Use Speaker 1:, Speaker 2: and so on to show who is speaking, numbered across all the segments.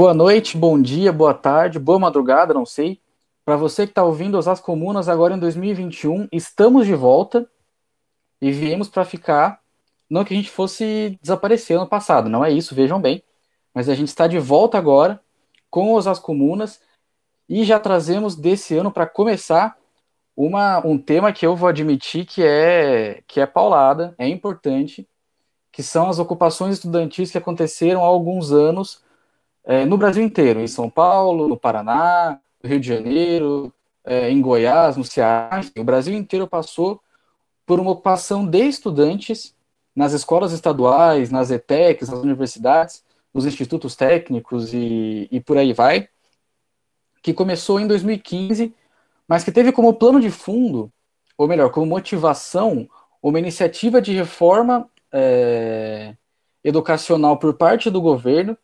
Speaker 1: Boa noite, bom dia, boa tarde, boa madrugada, não sei. Para você que está ouvindo as Comunas agora em 2021, estamos de volta e viemos para ficar. Não que a gente fosse desaparecer ano passado, não é isso, vejam bem. Mas a gente está de volta agora com As Comunas e já trazemos desse ano para começar uma, um tema que eu vou admitir que é que é paulada, é importante, que são as ocupações estudantis que aconteceram há alguns anos é, no Brasil inteiro, em São Paulo, no Paraná, no Rio de Janeiro, é, em Goiás, no Ceará, o Brasil inteiro passou por uma ocupação de estudantes nas escolas estaduais, nas ETECs, nas universidades, nos institutos técnicos e, e por aí vai, que começou em 2015, mas que teve como plano de fundo, ou melhor, como motivação, uma iniciativa de reforma é, educacional por parte do governo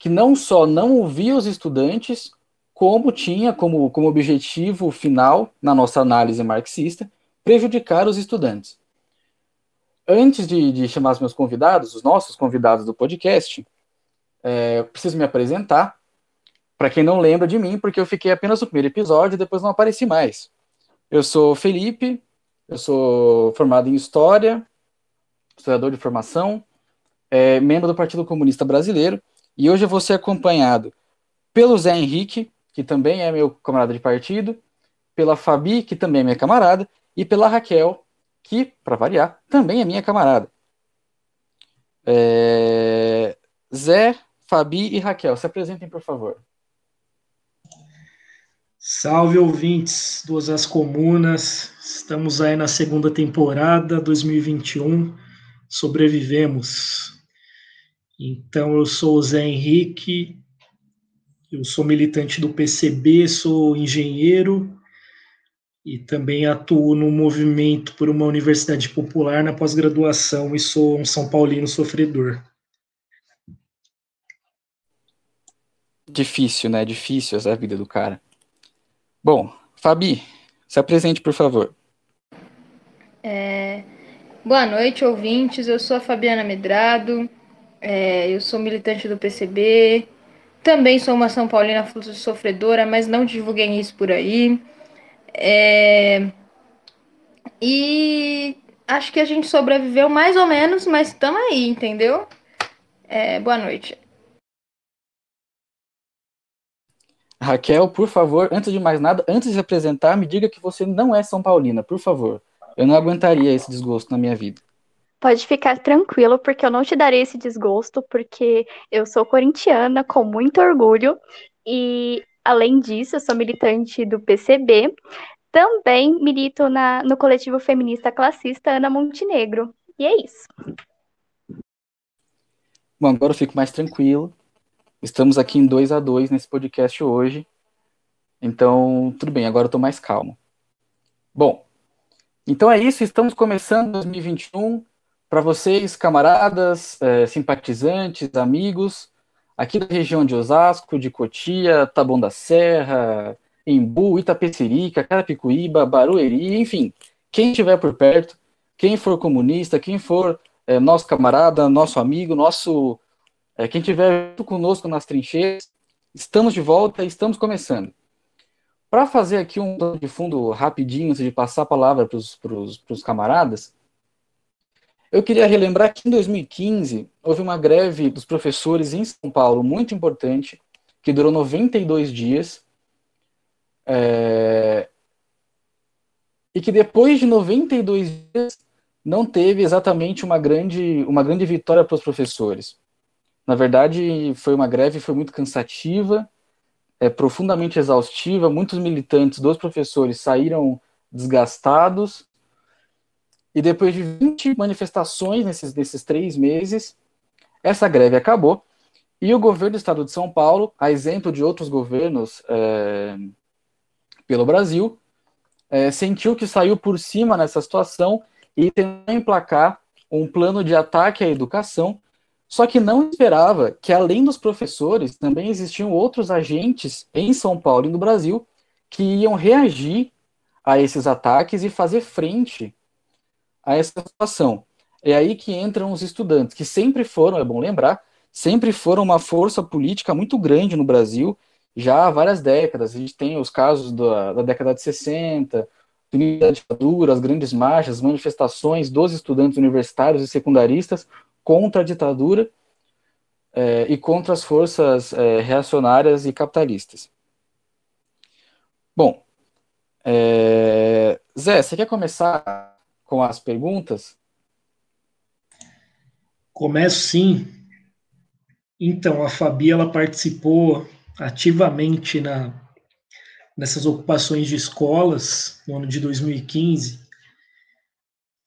Speaker 1: que não só não ouvia os estudantes, como tinha como, como objetivo final, na nossa análise marxista, prejudicar os estudantes. Antes de, de chamar os meus convidados, os nossos convidados do podcast, é, preciso me apresentar. Para quem não lembra de mim, porque eu fiquei apenas no primeiro episódio e depois não apareci mais. Eu sou Felipe, eu sou formado em História, historiador de formação, é, membro do Partido Comunista Brasileiro e hoje eu vou ser acompanhado pelo Zé Henrique, que também é meu camarada de partido, pela Fabi, que também é minha camarada, e pela Raquel, que, para variar, também é minha camarada. É... Zé, Fabi e Raquel, se apresentem, por favor.
Speaker 2: Salve ouvintes do As Comunas, estamos aí na segunda temporada 2021, sobrevivemos. Então, eu sou o Zé Henrique, eu sou militante do PCB, sou engenheiro e também atuo no movimento por uma universidade popular na pós-graduação e sou um São Paulino sofredor.
Speaker 1: Difícil, né? Difícil essa vida do cara. Bom, Fabi, se apresente, por favor.
Speaker 3: É... Boa noite, ouvintes. Eu sou a Fabiana Medrado. É, eu sou militante do PCB. Também sou uma São Paulina sofredora, mas não divulguem isso por aí. É, e acho que a gente sobreviveu mais ou menos, mas estamos aí, entendeu? É, boa noite.
Speaker 1: Raquel, por favor, antes de mais nada, antes de se apresentar, me diga que você não é São Paulina, por favor. Eu não aguentaria esse desgosto na minha vida.
Speaker 4: Pode ficar tranquilo, porque eu não te darei esse desgosto, porque eu sou corintiana com muito orgulho e, além disso, eu sou militante do PCB. Também milito na, no coletivo feminista classista Ana Montenegro. E é isso.
Speaker 1: Bom, agora eu fico mais tranquilo. Estamos aqui em 2 a 2 nesse podcast hoje. Então, tudo bem, agora eu tô mais calmo. Bom, então é isso, estamos começando 2021 para vocês, camaradas, é, simpatizantes, amigos, aqui da região de Osasco, de Cotia, Taboão da Serra, Embu, Itapecerica, Carapicuíba, Barueri, enfim, quem estiver por perto, quem for comunista, quem for é, nosso camarada, nosso amigo, nosso é, quem estiver conosco nas trincheiras, estamos de volta estamos começando. Para fazer aqui um de fundo rapidinho, antes de passar a palavra para os camaradas, eu queria relembrar que em 2015 houve uma greve dos professores em São Paulo muito importante, que durou 92 dias, é... e que depois de 92 dias não teve exatamente uma grande, uma grande vitória para os professores. Na verdade, foi uma greve foi muito cansativa, é, profundamente exaustiva, muitos militantes dos professores saíram desgastados, e depois de 20 manifestações nesses, nesses três meses, essa greve acabou. E o governo do estado de São Paulo, a exemplo de outros governos é, pelo Brasil, é, sentiu que saiu por cima nessa situação e tentou emplacar um plano de ataque à educação, só que não esperava que, além dos professores, também existiam outros agentes em São Paulo e no Brasil que iam reagir a esses ataques e fazer frente a essa situação. É aí que entram os estudantes, que sempre foram, é bom lembrar, sempre foram uma força política muito grande no Brasil, já há várias décadas. A gente tem os casos da, da década de 60, da ditadura, as grandes marchas, manifestações dos estudantes universitários e secundaristas contra a ditadura é, e contra as forças é, reacionárias e capitalistas. Bom, é, Zé, você quer começar com as perguntas?
Speaker 2: Começo sim. Então, a Fabi ela participou ativamente na, nessas ocupações de escolas no ano de 2015.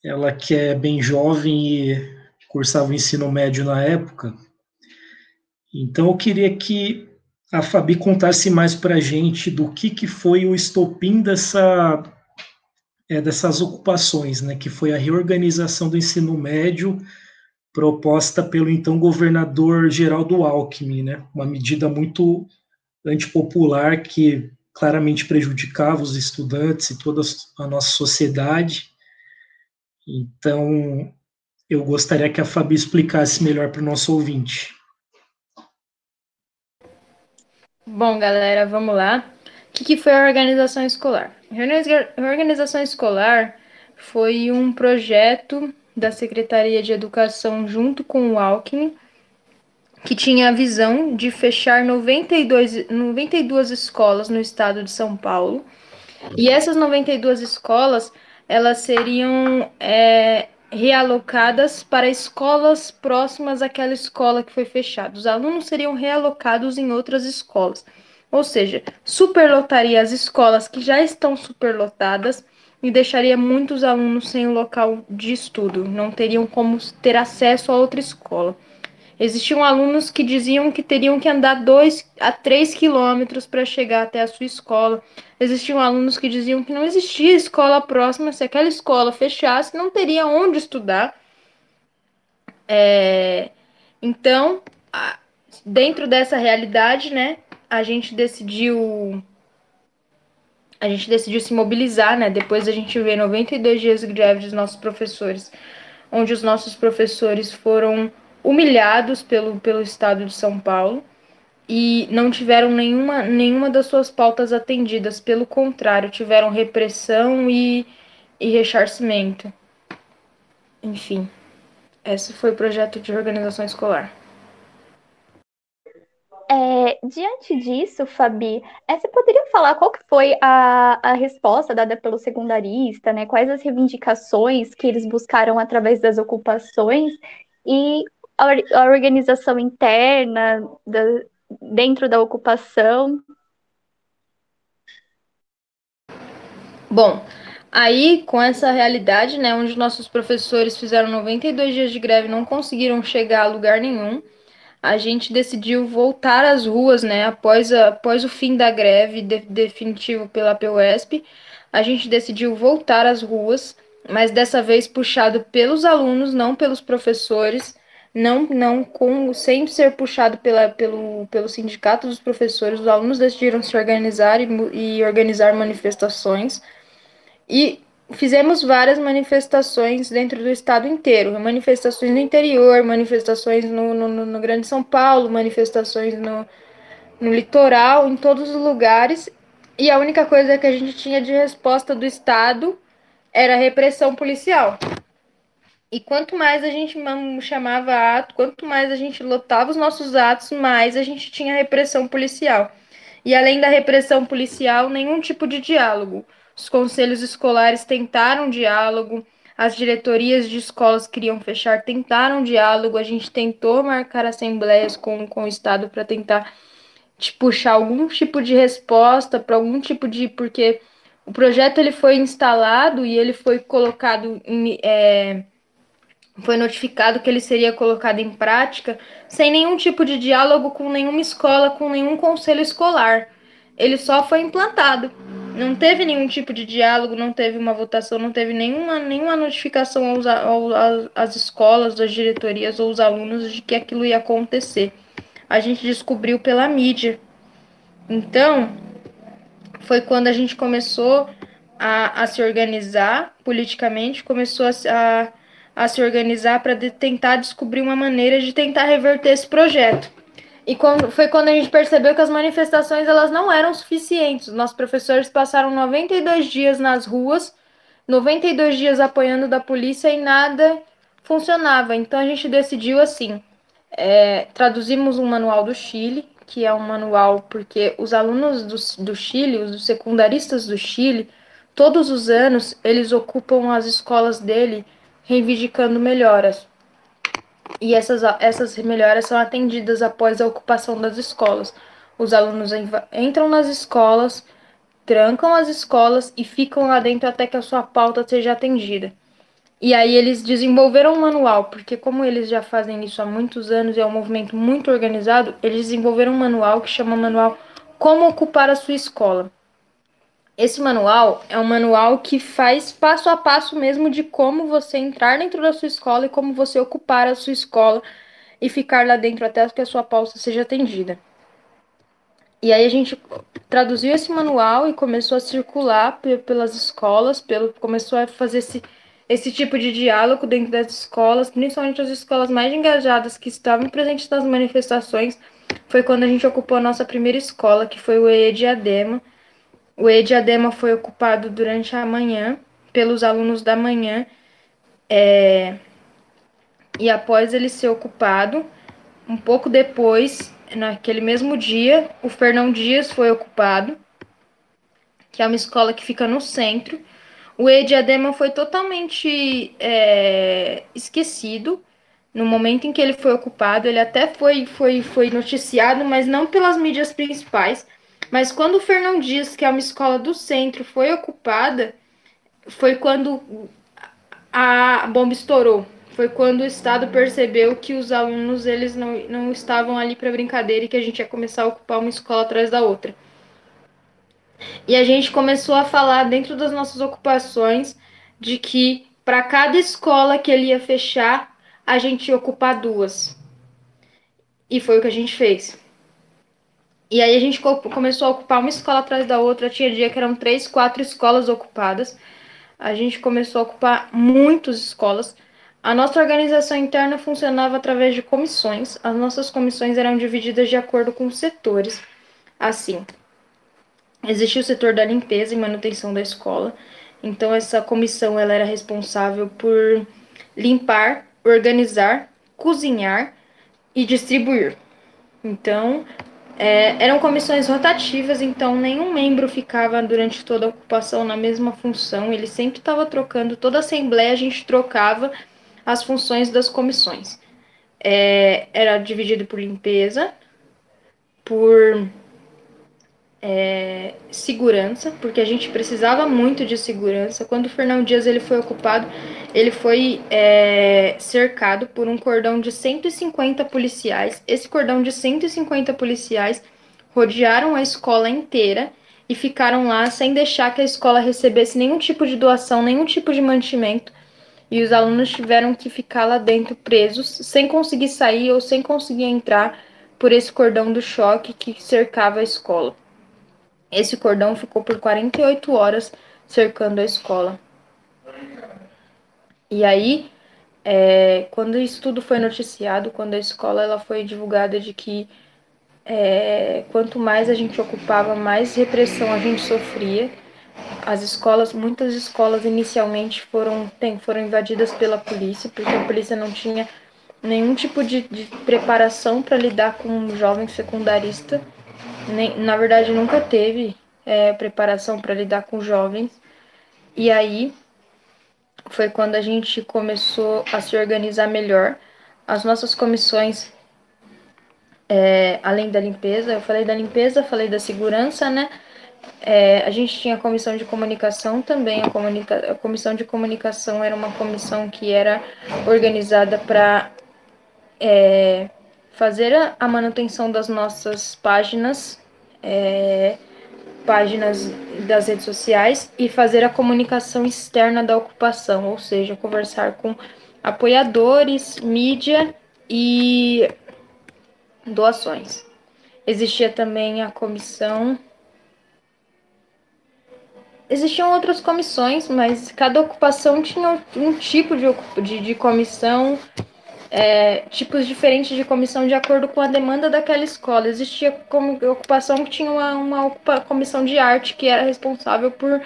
Speaker 2: Ela que é bem jovem e cursava o ensino médio na época. Então eu queria que a Fabi contasse mais para a gente do que, que foi o estopim dessa, é, dessas ocupações, né, que foi a reorganização do ensino médio proposta pelo então governador Geraldo Alckmin, né, uma medida muito antipopular que claramente prejudicava os estudantes e toda a nossa sociedade. Então, eu gostaria que a Fabi explicasse melhor para o nosso ouvinte.
Speaker 3: Bom, galera, vamos lá. O que, que foi a organização escolar? A organização escolar foi um projeto da Secretaria de Educação junto com o Alckmin, que tinha a visão de fechar 92, 92 escolas no estado de São Paulo. E essas 92 escolas, elas seriam é, realocadas para escolas próximas àquela escola que foi fechada. Os alunos seriam realocados em outras escolas. Ou seja, superlotaria as escolas que já estão superlotadas e deixaria muitos alunos sem o local de estudo, não teriam como ter acesso a outra escola. Existiam alunos que diziam que teriam que andar 2 a 3 quilômetros para chegar até a sua escola. Existiam alunos que diziam que não existia escola próxima, se aquela escola fechasse, não teria onde estudar. É... Então, dentro dessa realidade, né, a gente decidiu a gente decidiu se mobilizar, né? Depois a gente vê 92 dias de greve dos nossos professores, onde os nossos professores foram humilhados pelo, pelo Estado de São Paulo e não tiveram nenhuma, nenhuma das suas pautas atendidas, pelo contrário, tiveram repressão e, e ressarcimento. Enfim, esse foi o projeto de organização escolar.
Speaker 4: É, diante disso, Fabi, é, você poderia falar qual que foi a, a resposta dada pelo secundarista, né? Quais as reivindicações que eles buscaram através das ocupações e a, a organização interna da, dentro da ocupação.
Speaker 3: Bom, aí com essa realidade, né, onde nossos professores fizeram 92 dias de greve e não conseguiram chegar a lugar nenhum, a gente decidiu voltar às ruas, né, após, a, após o fim da greve de, definitivo pela PUESP, a gente decidiu voltar às ruas, mas dessa vez puxado pelos alunos, não pelos professores, não, não com, sem ser puxado pela, pelo, pelo sindicato dos professores, os alunos decidiram se organizar e, e organizar manifestações. E fizemos várias manifestações dentro do estado inteiro, manifestações no interior, manifestações no, no, no Grande São Paulo, manifestações no, no litoral, em todos os lugares. E a única coisa que a gente tinha de resposta do estado era repressão policial. E quanto mais a gente chamava ato, quanto mais a gente lotava os nossos atos, mais a gente tinha repressão policial. E além da repressão policial, nenhum tipo de diálogo. Os conselhos escolares tentaram diálogo, as diretorias de escolas queriam fechar, tentaram diálogo, a gente tentou marcar assembleias com, com o Estado para tentar te puxar algum tipo de resposta para algum tipo de. Porque o projeto ele foi instalado e ele foi colocado em. É, foi notificado que ele seria colocado em prática sem nenhum tipo de diálogo com nenhuma escola, com nenhum conselho escolar. Ele só foi implantado. Não teve nenhum tipo de diálogo, não teve uma votação, não teve nenhuma, nenhuma notificação aos, aos, às escolas, às diretorias ou aos alunos de que aquilo ia acontecer. A gente descobriu pela mídia. Então, foi quando a gente começou a, a se organizar politicamente, começou a, a, a se organizar para de, tentar descobrir uma maneira de tentar reverter esse projeto. E quando, foi quando a gente percebeu que as manifestações elas não eram suficientes. Nossos professores passaram 92 dias nas ruas, 92 dias apoiando da polícia e nada funcionava. Então a gente decidiu assim: é, traduzimos um manual do Chile, que é um manual porque os alunos do, do Chile, os secundaristas do Chile, todos os anos eles ocupam as escolas dele reivindicando melhoras. E essas, essas melhoras são atendidas após a ocupação das escolas. Os alunos entram nas escolas, trancam as escolas e ficam lá dentro até que a sua pauta seja atendida. E aí eles desenvolveram um manual, porque como eles já fazem isso há muitos anos e é um movimento muito organizado, eles desenvolveram um manual que chama Manual Como Ocupar a Sua Escola. Esse manual é um manual que faz passo a passo mesmo de como você entrar dentro da sua escola e como você ocupar a sua escola e ficar lá dentro até que a sua pauta seja atendida. E aí a gente traduziu esse manual e começou a circular pelas escolas, pelo, começou a fazer esse esse tipo de diálogo dentro das escolas, principalmente as escolas mais engajadas que estavam presentes nas manifestações, foi quando a gente ocupou a nossa primeira escola, que foi o EE Diadema. O EE Diadema foi ocupado durante a manhã, pelos alunos da manhã, é... e após ele ser ocupado, um pouco depois, naquele mesmo dia, o Fernão Dias foi ocupado, que é uma escola que fica no centro, o E-Diadema foi totalmente é, esquecido no momento em que ele foi ocupado. Ele até foi, foi, foi noticiado, mas não pelas mídias principais. Mas quando o Fernão Dias, que é uma escola do centro, foi ocupada, foi quando a bomba estourou. Foi quando o Estado percebeu que os alunos eles não, não estavam ali para brincadeira e que a gente ia começar a ocupar uma escola atrás da outra. E a gente começou a falar dentro das nossas ocupações de que para cada escola que ele ia fechar, a gente ia ocupar duas. E foi o que a gente fez. E aí a gente começou a ocupar uma escola atrás da outra. Tinha dia que eram três, quatro escolas ocupadas. A gente começou a ocupar muitas escolas. A nossa organização interna funcionava através de comissões. As nossas comissões eram divididas de acordo com setores. Assim, Existia o setor da limpeza e manutenção da escola. Então essa comissão ela era responsável por limpar, organizar, cozinhar e distribuir. Então é, eram comissões rotativas, então nenhum membro ficava durante toda a ocupação na mesma função. Ele sempre estava trocando. Toda assembleia a gente trocava as funções das comissões. É, era dividido por limpeza, por é, segurança, porque a gente precisava muito de segurança. Quando o Fernão Dias ele foi ocupado, ele foi é, cercado por um cordão de 150 policiais. Esse cordão de 150 policiais rodearam a escola inteira e ficaram lá sem deixar que a escola recebesse nenhum tipo de doação, nenhum tipo de mantimento. E os alunos tiveram que ficar lá dentro presos, sem conseguir sair ou sem conseguir entrar por esse cordão do choque que cercava a escola. Esse cordão ficou por 48 horas cercando a escola. E aí, é, quando isso tudo foi noticiado, quando a escola ela foi divulgada de que é, quanto mais a gente ocupava, mais repressão a gente sofria. As escolas, muitas escolas inicialmente foram, tem, foram invadidas pela polícia, porque a polícia não tinha nenhum tipo de, de preparação para lidar com um jovem secundarista nem, na verdade nunca teve é, preparação para lidar com jovens. E aí foi quando a gente começou a se organizar melhor. As nossas comissões, é, além da limpeza, eu falei da limpeza, falei da segurança, né? É, a gente tinha a comissão de comunicação também. A, comunica a comissão de comunicação era uma comissão que era organizada para é, fazer a, manutenção das nossas páginas, é, páginas das redes sociais e fazer a comunicação externa da ocupação, ou seja, conversar com apoiadores, mídia e doações. Existia também a comissão existiam outras comissões, mas cada ocupação tinha um tipo de, de, de comissão, é, tipos diferentes de comissão de acordo com a demanda daquela escola. Existia como ocupação que tinha uma, uma ocupa, comissão de arte que era responsável por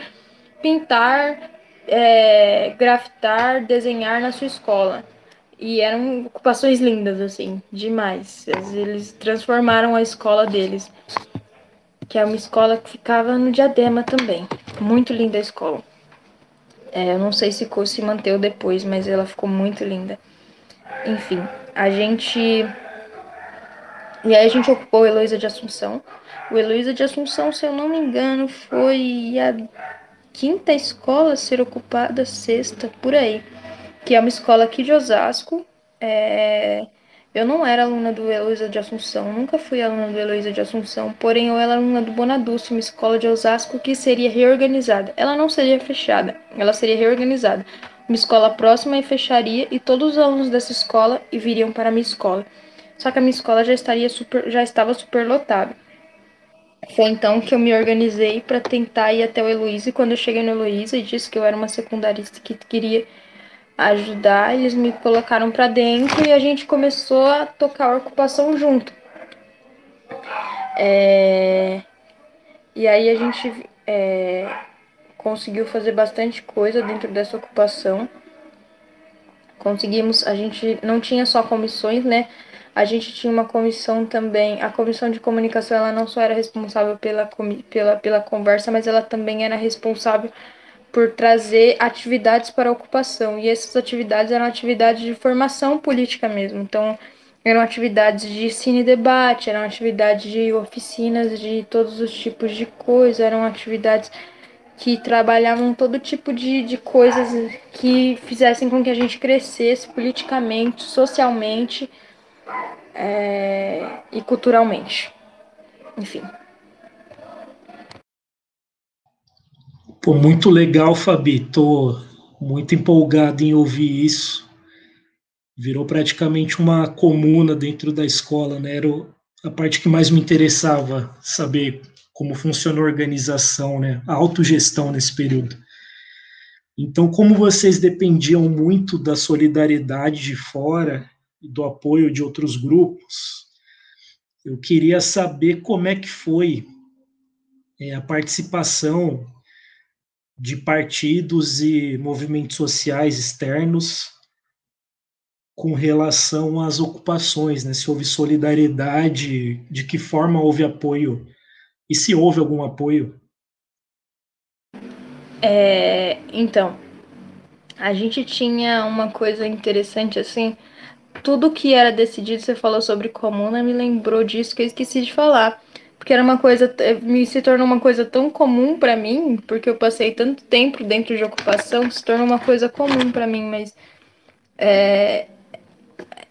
Speaker 3: pintar, é, grafitar, desenhar na sua escola. E eram ocupações lindas, assim, demais. Eles transformaram a escola deles que é uma escola que ficava no Diadema também. Muito linda a escola. É, eu não sei se se manteve depois, mas ela ficou muito linda. Enfim, a gente. E aí a gente ocupou o Heloísa de Assunção. O Heloísa de Assunção, se eu não me engano, foi a quinta escola a ser ocupada, sexta, por aí. Que é uma escola aqui de Osasco. É, eu não era aluna do Heloísa de Assunção, nunca fui aluna do Heloísa de Assunção, porém eu era aluna do Bonadúcio, uma escola de Osasco que seria reorganizada. Ela não seria fechada, ela seria reorganizada. Uma escola próxima e fecharia e todos os alunos dessa escola viriam para a minha escola. Só que a minha escola já, estaria super, já estava superlotada. Foi então que eu me organizei para tentar ir até o Heloísa e quando eu cheguei no Heloísa e disse que eu era uma secundarista que queria ajudar, eles me colocaram para dentro e a gente começou a tocar a ocupação junto. É... E aí a gente é... conseguiu fazer bastante coisa dentro dessa ocupação. Conseguimos, a gente não tinha só comissões, né? A gente tinha uma comissão também, a comissão de comunicação, ela não só era responsável pela, pela, pela conversa, mas ela também era responsável por trazer atividades para a ocupação. E essas atividades eram atividades de formação política mesmo. Então, eram atividades de cine debate, eram atividades de oficinas de todos os tipos de coisas, eram atividades que trabalhavam todo tipo de, de coisas que fizessem com que a gente crescesse politicamente, socialmente é, e culturalmente. Enfim.
Speaker 2: Pô, muito legal, Fabi. Tô muito empolgado em ouvir isso. Virou praticamente uma comuna dentro da escola, né? Era a parte que mais me interessava saber como funciona a organização, né? A autogestão nesse período. Então, como vocês dependiam muito da solidariedade de fora e do apoio de outros grupos, eu queria saber como é que foi é, a participação de partidos e movimentos sociais externos com relação às ocupações, né? Se houve solidariedade, de que forma houve apoio e se houve algum apoio?
Speaker 3: É, então, a gente tinha uma coisa interessante assim. Tudo que era decidido, você falou sobre comuna, me lembrou disso que eu esqueci de falar porque era uma coisa, eh, me se tornou uma coisa tão comum para mim, porque eu passei tanto tempo dentro de ocupação, se tornou uma coisa comum para mim, mas é,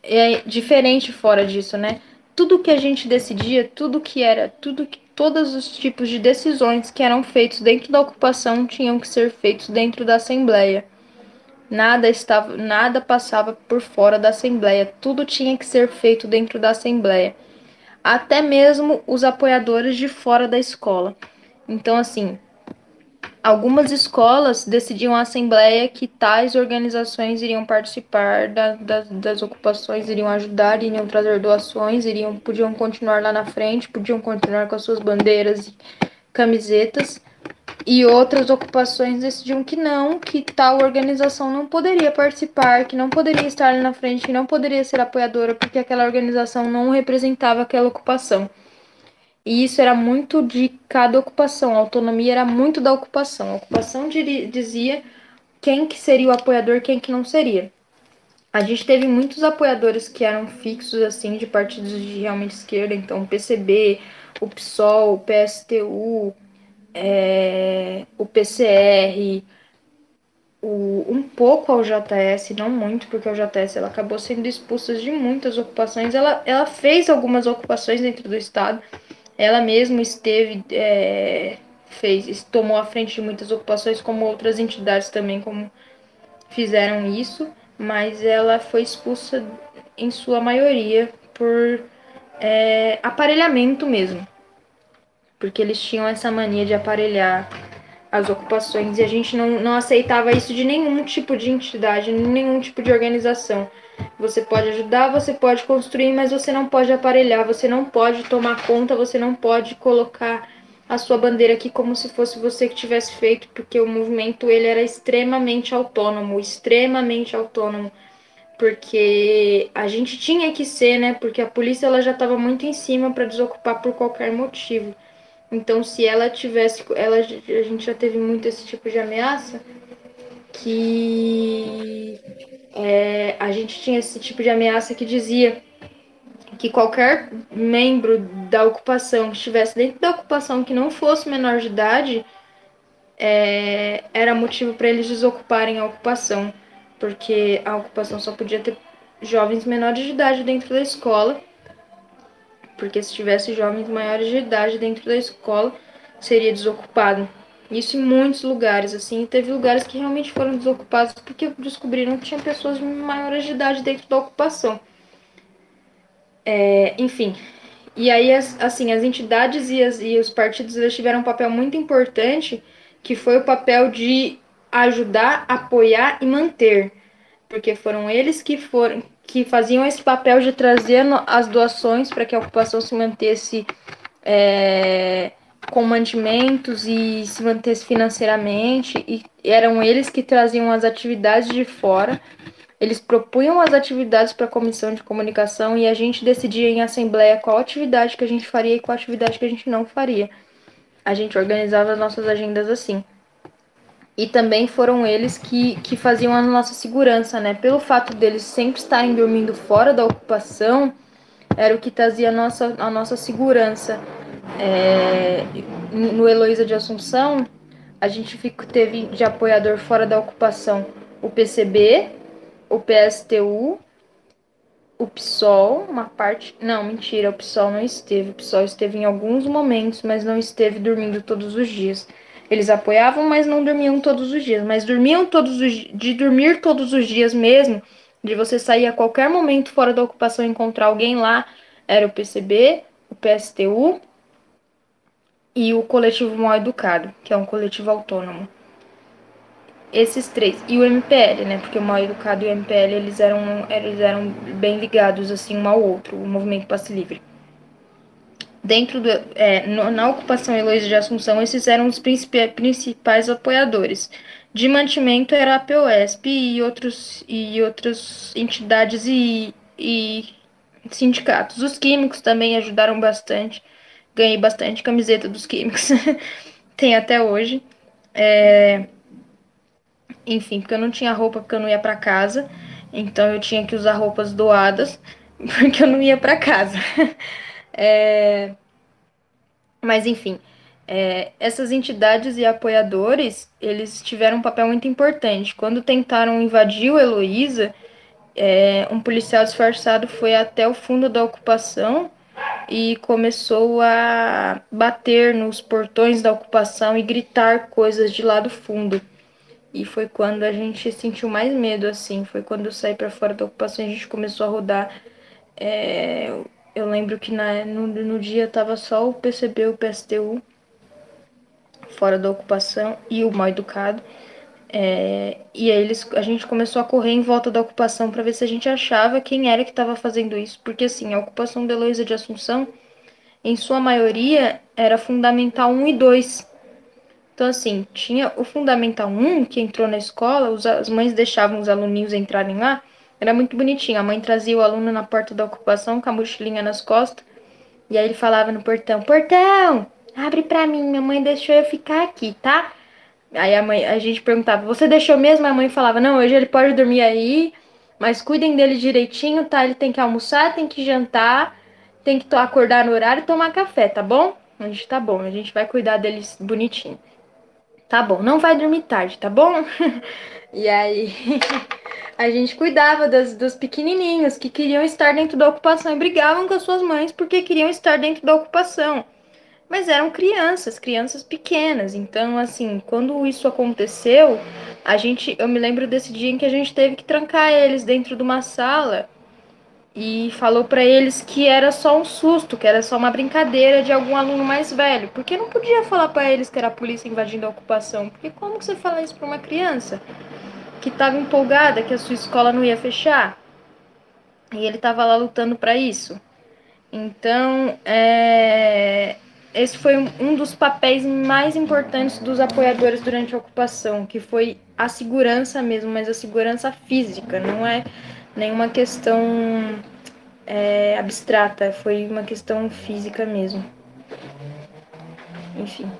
Speaker 3: é diferente fora disso, né? Tudo que a gente decidia, tudo que era, tudo que todos os tipos de decisões que eram feitos dentro da ocupação tinham que ser feitos dentro da assembleia. Nada estava, nada passava por fora da assembleia, tudo tinha que ser feito dentro da assembleia até mesmo os apoiadores de fora da escola. Então, assim, algumas escolas decidiam a assembleia que tais organizações iriam participar da, da, das ocupações, iriam ajudar, iriam trazer doações, iriam podiam continuar lá na frente, podiam continuar com as suas bandeiras e camisetas e outras ocupações decidiam que não, que tal organização não poderia participar, que não poderia estar ali na frente, que não poderia ser apoiadora, porque aquela organização não representava aquela ocupação. E isso era muito de cada ocupação, a autonomia era muito da ocupação. A ocupação dizia quem que seria o apoiador, quem que não seria. A gente teve muitos apoiadores que eram fixos, assim, de partidos de realmente esquerda, então o PCB, o PSOL, o PSTU, é, o PCR, o, um pouco ao JS, não muito, porque o JS ela acabou sendo expulsa de muitas ocupações. Ela, ela fez algumas ocupações dentro do Estado, ela mesma esteve, é, fez, tomou a frente de muitas ocupações, como outras entidades também como fizeram isso, mas ela foi expulsa em sua maioria por é, aparelhamento mesmo porque eles tinham essa mania de aparelhar as ocupações e a gente não, não aceitava isso de nenhum tipo de entidade, nenhum tipo de organização. Você pode ajudar, você pode construir, mas você não pode aparelhar, você não pode tomar conta, você não pode colocar a sua bandeira aqui como se fosse você que tivesse feito, porque o movimento ele era extremamente autônomo, extremamente autônomo, porque a gente tinha que ser, né? Porque a polícia ela já estava muito em cima para desocupar por qualquer motivo. Então, se ela tivesse, ela, a gente já teve muito esse tipo de ameaça, que é, a gente tinha esse tipo de ameaça que dizia que qualquer membro da ocupação que estivesse dentro da ocupação que não fosse menor de idade é, era motivo para eles desocuparem a ocupação, porque a ocupação só podia ter jovens menores de idade dentro da escola porque se tivesse jovens maiores de idade dentro da escola, seria desocupado. Isso em muitos lugares, assim, teve lugares que realmente foram desocupados porque descobriram que tinha pessoas maiores de idade dentro da ocupação. É, enfim, e aí, as, assim, as entidades e, as, e os partidos eles tiveram um papel muito importante, que foi o papel de ajudar, apoiar e manter, porque foram eles que foram que faziam esse papel de trazer as doações para que a ocupação se mantesse é, com mantimentos e se mantesse financeiramente, e eram eles que traziam as atividades de fora. Eles propunham as atividades para a comissão de comunicação e a gente decidia em assembleia qual atividade que a gente faria e qual atividade que a gente não faria. A gente organizava as nossas agendas assim e também foram eles que, que faziam a nossa segurança, né? Pelo fato deles sempre estarem dormindo fora da ocupação, era o que trazia a nossa, a nossa segurança. É, no Heloísa de Assunção, a gente fico, teve de apoiador fora da ocupação o PCB, o PSTU, o PSOL, uma parte. Não, mentira, o PSOL não esteve. O PSOL esteve em alguns momentos, mas não esteve dormindo todos os dias. Eles apoiavam, mas não dormiam todos os dias. Mas dormiam todos os de dormir todos os dias mesmo, de você sair a qualquer momento fora da ocupação e encontrar alguém lá, era o PCB, o PSTU e o coletivo Mal Educado, que é um coletivo autônomo. Esses três. E o MPL, né? Porque o Mal Educado e o MPL, eles eram, eles eram bem ligados, assim, um ao outro, o movimento Passe Livre dentro do, é, no, na ocupação Heloísa de Assunção, esses eram os principais apoiadores. De mantimento era a POSP e, outros, e outras entidades e, e sindicatos. Os químicos também ajudaram bastante. Ganhei bastante camiseta dos químicos. Tem até hoje. É... Enfim, porque eu não tinha roupa, porque eu não ia para casa. Então eu tinha que usar roupas doadas, porque eu não ia para casa. É... Mas, enfim, é, essas entidades e apoiadores, eles tiveram um papel muito importante. Quando tentaram invadir o Heloísa, é, um policial disfarçado foi até o fundo da ocupação e começou a bater nos portões da ocupação e gritar coisas de lá do fundo. E foi quando a gente sentiu mais medo, assim. Foi quando eu saí para fora da ocupação e a gente começou a rodar é, eu lembro que na, no, no dia tava só o PCB o PSTU fora da ocupação e o mal educado. É, e aí eles, a gente começou a correr em volta da ocupação para ver se a gente achava quem era que estava fazendo isso. Porque assim, a ocupação da Heloísa de Assunção, em sua maioria, era fundamental 1 e 2. Então, assim, tinha o fundamental 1 que entrou na escola, os, as mães deixavam os aluninhos entrarem lá. Era muito bonitinho. A mãe trazia o aluno na porta da ocupação com a mochilinha nas costas. E aí ele falava no portão: Portão, abre pra mim. Minha mãe deixou eu ficar aqui, tá? Aí a, mãe, a gente perguntava: Você deixou mesmo? A mãe falava: Não, hoje ele pode dormir aí. Mas cuidem dele direitinho, tá? Ele tem que almoçar, tem que jantar, tem que acordar no horário e tomar café, tá bom? A gente tá bom, a gente vai cuidar deles bonitinho. Tá bom, não vai dormir tarde, tá bom? e aí a gente cuidava das, dos pequenininhos que queriam estar dentro da ocupação e brigavam com as suas mães porque queriam estar dentro da ocupação. Mas eram crianças, crianças pequenas. Então, assim, quando isso aconteceu, a gente, eu me lembro desse dia em que a gente teve que trancar eles dentro de uma sala e falou para eles que era só um susto, que era só uma brincadeira de algum aluno mais velho. Porque não podia falar para eles que era a polícia invadindo a ocupação. Porque como você fala isso para uma criança que estava empolgada que a sua escola não ia fechar? E ele estava lá lutando para isso. Então, é... esse foi um dos papéis mais importantes dos apoiadores durante a ocupação, que foi a segurança mesmo, mas a segurança física, não é nenhuma questão é, abstrata, foi uma questão física mesmo. Enfim.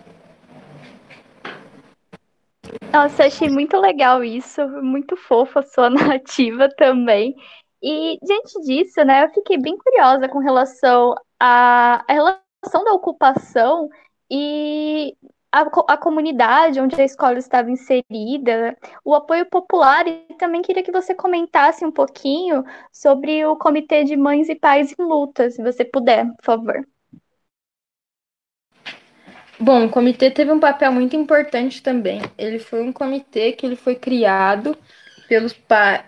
Speaker 4: Nossa, achei muito legal isso, muito fofa a sua narrativa também. E diante disso, né, eu fiquei bem curiosa com relação à, relação da ocupação e a, a comunidade onde a escola estava inserida, o apoio popular, e também queria que você comentasse um pouquinho sobre o Comitê de Mães e Pais em Luta, se você puder, por favor.
Speaker 3: Bom, o comitê teve um papel muito importante também. Ele foi um comitê que ele foi criado pelos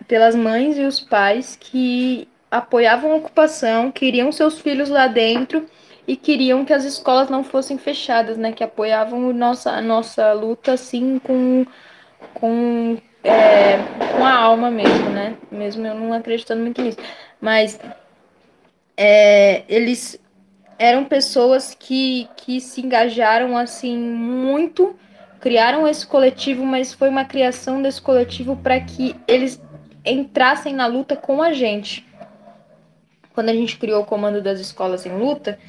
Speaker 3: pelas mães e os pais que apoiavam a ocupação, queriam seus filhos lá dentro e queriam que as escolas não fossem fechadas, né? Que apoiavam nossa, a nossa luta assim com, com, é, com a alma mesmo, né? Mesmo eu não acreditando muito nisso. Mas é, eles eram pessoas que, que se engajaram assim muito, criaram esse coletivo, mas foi uma criação desse coletivo para que eles entrassem na luta com a gente quando a gente criou o comando das escolas em luta,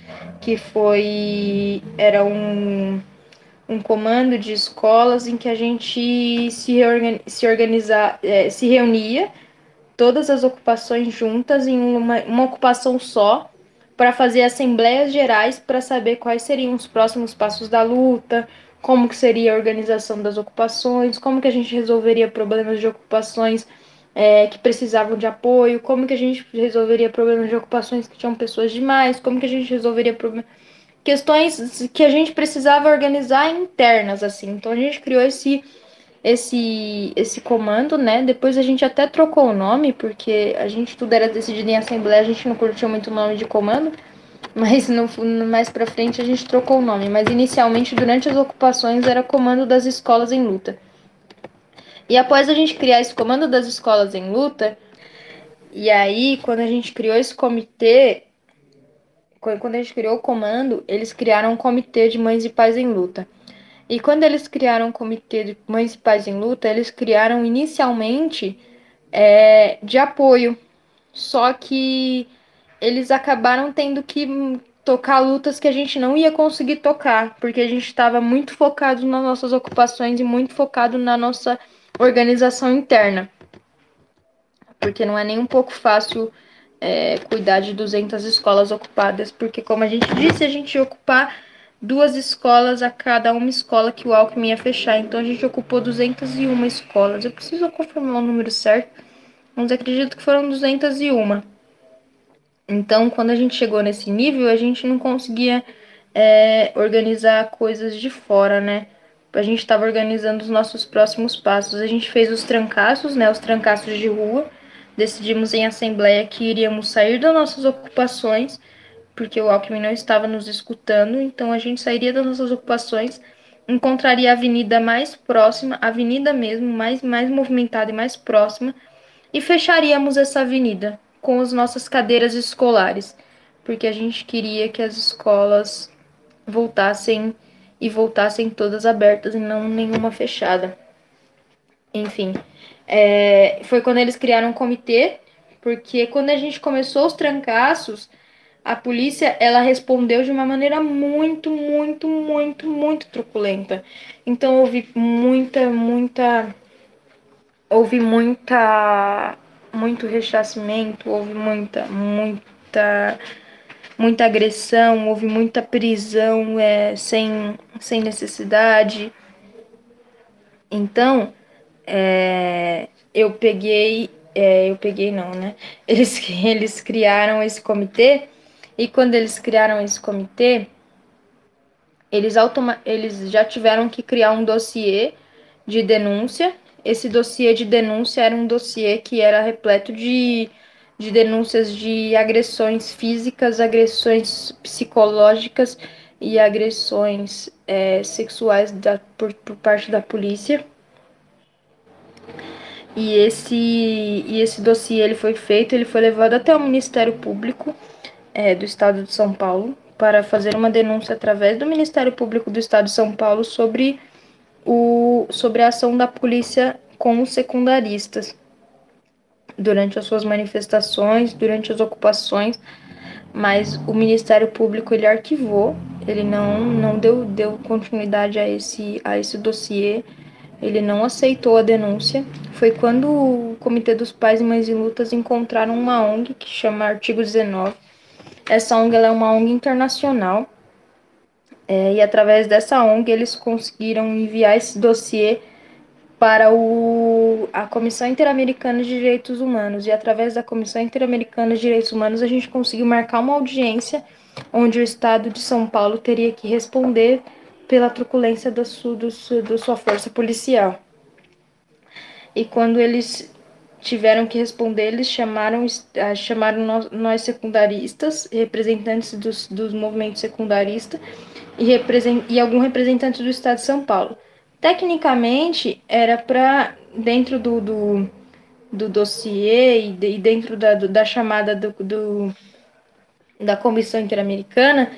Speaker 3: que foi era um, um comando de escolas em que a gente se, reorgan, se é, se reunia todas as ocupações juntas em uma, uma ocupação só para fazer assembleias gerais para saber quais seriam os próximos passos da luta, como que seria a organização das ocupações, como que a gente resolveria problemas de ocupações é, que precisavam de apoio, como que a gente resolveria problemas de ocupações que tinham pessoas demais, como que a gente resolveria problemas questões que a gente precisava organizar internas assim. Então a gente criou esse esse esse comando, né? Depois a gente até trocou o nome, porque a gente tudo era decidido em assembleia, a gente não curtia muito o nome de comando, mas no, mais para frente a gente trocou o nome, mas inicialmente durante as ocupações era Comando das Escolas em Luta. E após a gente criar esse comando das escolas em luta, e aí quando a gente criou esse comitê, quando a gente criou o comando, eles criaram um comitê de mães e pais em luta. E quando eles criaram o comitê de mães e pais em luta, eles criaram inicialmente é, de apoio. Só que eles acabaram tendo que tocar lutas que a gente não ia conseguir tocar, porque a gente estava muito focado nas nossas ocupações e muito focado na nossa organização interna. Porque não é nem um pouco fácil é, cuidar de 200 escolas ocupadas, porque, como a gente disse, a gente ia ocupar duas escolas a cada uma escola que o Alckmin ia fechar. Então, a gente ocupou 201 escolas. Eu preciso confirmar o número certo, mas acredito que foram 201. Então, quando a gente chegou nesse nível, a gente não conseguia é, organizar coisas de fora, né? A gente estava organizando os nossos próximos passos. A gente fez os trancaços, né, os trancaços de rua. Decidimos em assembleia que iríamos sair das nossas ocupações, porque o Alckmin não estava nos escutando, então a gente sairia das nossas ocupações, encontraria a avenida mais próxima, a avenida mesmo, mais, mais movimentada e mais próxima, e fecharíamos essa avenida com as nossas cadeiras escolares, porque a gente queria que as escolas voltassem e voltassem todas abertas e não nenhuma fechada. Enfim, é, foi quando eles criaram um comitê, porque quando a gente começou os trancaços, a polícia ela respondeu de uma maneira muito, muito, muito, muito truculenta. Então houve muita, muita, houve muita, muito rechaçamento, houve muita, muita muita agressão, houve muita prisão é, sem, sem necessidade. Então, é, eu peguei, é, eu peguei não, né? Eles, eles criaram esse comitê e quando eles criaram esse comitê, eles, eles já tiveram que criar um dossiê de denúncia. Esse dossiê de denúncia era um dossiê que era repleto de de denúncias de agressões físicas, agressões psicológicas e agressões é, sexuais da, por, por parte da polícia. E esse, e esse dossiê ele foi feito, ele foi levado até o Ministério Público é, do Estado de São Paulo para fazer uma denúncia através do Ministério Público do Estado de São Paulo sobre, o, sobre a ação da polícia com os secundaristas durante as suas manifestações, durante as ocupações, mas o Ministério Público ele arquivou, ele não, não deu, deu continuidade a esse, a esse dossiê, ele não aceitou a denúncia. Foi quando o Comitê dos Pais e Mães em Lutas encontraram uma ONG que chama Artigo 19. Essa ONG é uma ONG internacional é, e através dessa ONG eles conseguiram enviar esse dossiê para o, a Comissão Interamericana de Direitos Humanos. E através da Comissão Interamericana de Direitos Humanos, a gente conseguiu marcar uma audiência onde o Estado de São Paulo teria que responder pela truculência da sua, do, sua força policial. E quando eles tiveram que responder, eles chamaram, ah, chamaram nós, nós secundaristas, representantes dos, dos movimentos secundaristas e, represent, e algum representante do Estado de São Paulo. Tecnicamente, era para, dentro do, do, do dossiê e, de, e dentro da, do, da chamada do, do, da Comissão Interamericana,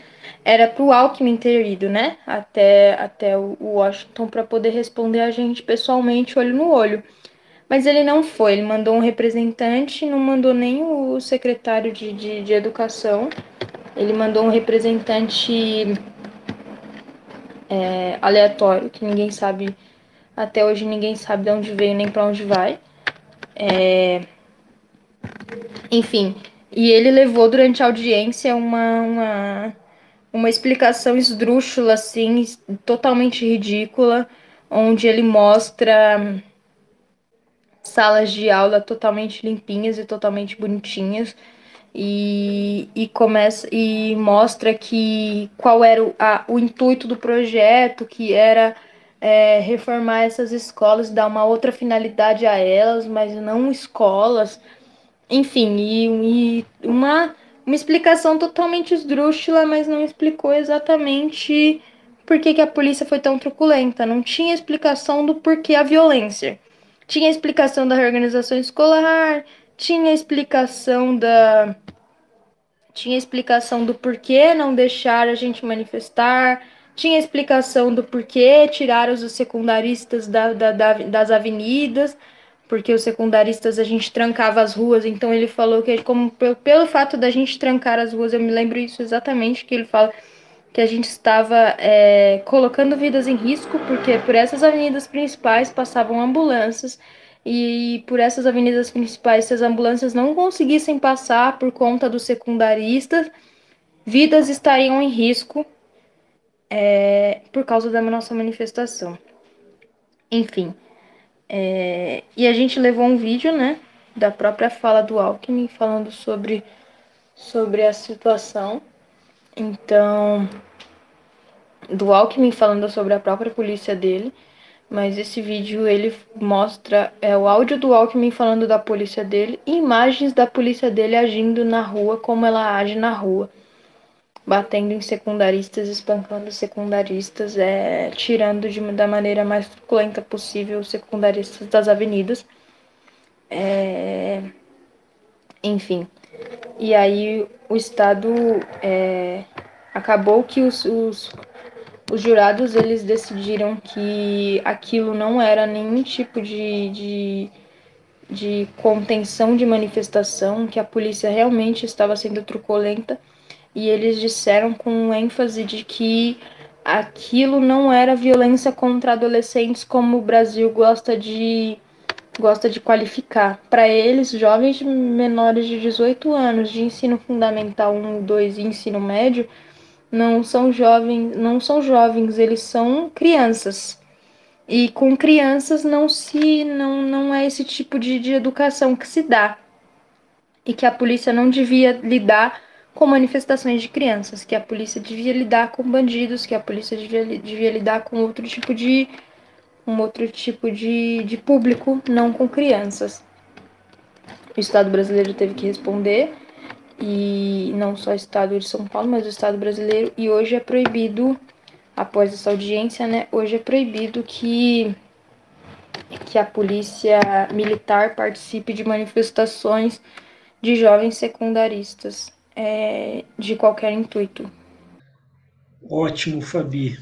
Speaker 3: era para o Alckmin ter ido, né? Até, até o Washington para poder responder a gente pessoalmente, olho no olho. Mas ele não foi, ele mandou um representante, não mandou nem o secretário de, de, de Educação, ele mandou um representante é, aleatório, que ninguém sabe, até hoje ninguém sabe de onde veio nem para onde vai. É, enfim, e ele levou durante a audiência uma, uma, uma explicação esdrúxula, assim, totalmente ridícula, onde ele mostra salas de aula totalmente limpinhas e totalmente bonitinhas e, e começa e mostra que qual era o, a, o intuito do projeto, que era é, reformar essas escolas, dar uma outra finalidade a elas, mas não escolas, enfim, e, e uma, uma explicação totalmente esdrúxula, mas não explicou exatamente por que, que a polícia foi tão truculenta, não tinha explicação do porquê a violência. Tinha explicação da reorganização escolar, tinha explicação da tinha explicação do porquê não deixar a gente manifestar, tinha explicação do porquê tirar os secundaristas da, da, da, das avenidas, porque os secundaristas a gente trancava as ruas, então ele falou que como pelo, pelo fato da gente trancar as ruas, eu me lembro isso exatamente, que ele fala que a gente estava é, colocando vidas em risco, porque por essas avenidas principais passavam ambulâncias, e por essas avenidas principais, se as ambulâncias não conseguissem passar por conta dos secundaristas, vidas estariam em risco é, por causa da nossa manifestação. Enfim, é, e a gente levou um vídeo, né, da própria fala do Alckmin falando sobre, sobre a situação. Então, do Alckmin falando sobre a própria polícia dele. Mas esse vídeo ele mostra é o áudio do Alckmin falando da polícia dele e imagens da polícia dele agindo na rua, como ela age na rua. Batendo em secundaristas, espancando secundaristas, é, tirando de, da maneira mais truculenta possível os secundaristas das avenidas. É, enfim. E aí o Estado é, acabou que os, os os jurados eles decidiram que aquilo não era nenhum tipo de, de, de contenção de manifestação, que a polícia realmente estava sendo truculenta, e eles disseram com ênfase de que aquilo não era violência contra adolescentes como o Brasil gosta de gosta de qualificar. Para eles, jovens menores de 18 anos de ensino fundamental 1, 2 e ensino médio não são jovens, não são jovens, eles são crianças. E com crianças não se não, não é esse tipo de, de educação que se dá. E que a polícia não devia lidar com manifestações de crianças, que a polícia devia lidar com bandidos, que a polícia devia, devia lidar com outro tipo de um outro tipo de, de público, não com crianças. o Estado brasileiro teve que responder, e não só o Estado de São Paulo, mas o Estado brasileiro, e hoje é proibido, após essa audiência, né, hoje é proibido que, que a polícia militar participe de manifestações de jovens secundaristas é, de qualquer intuito.
Speaker 2: Ótimo, Fabi.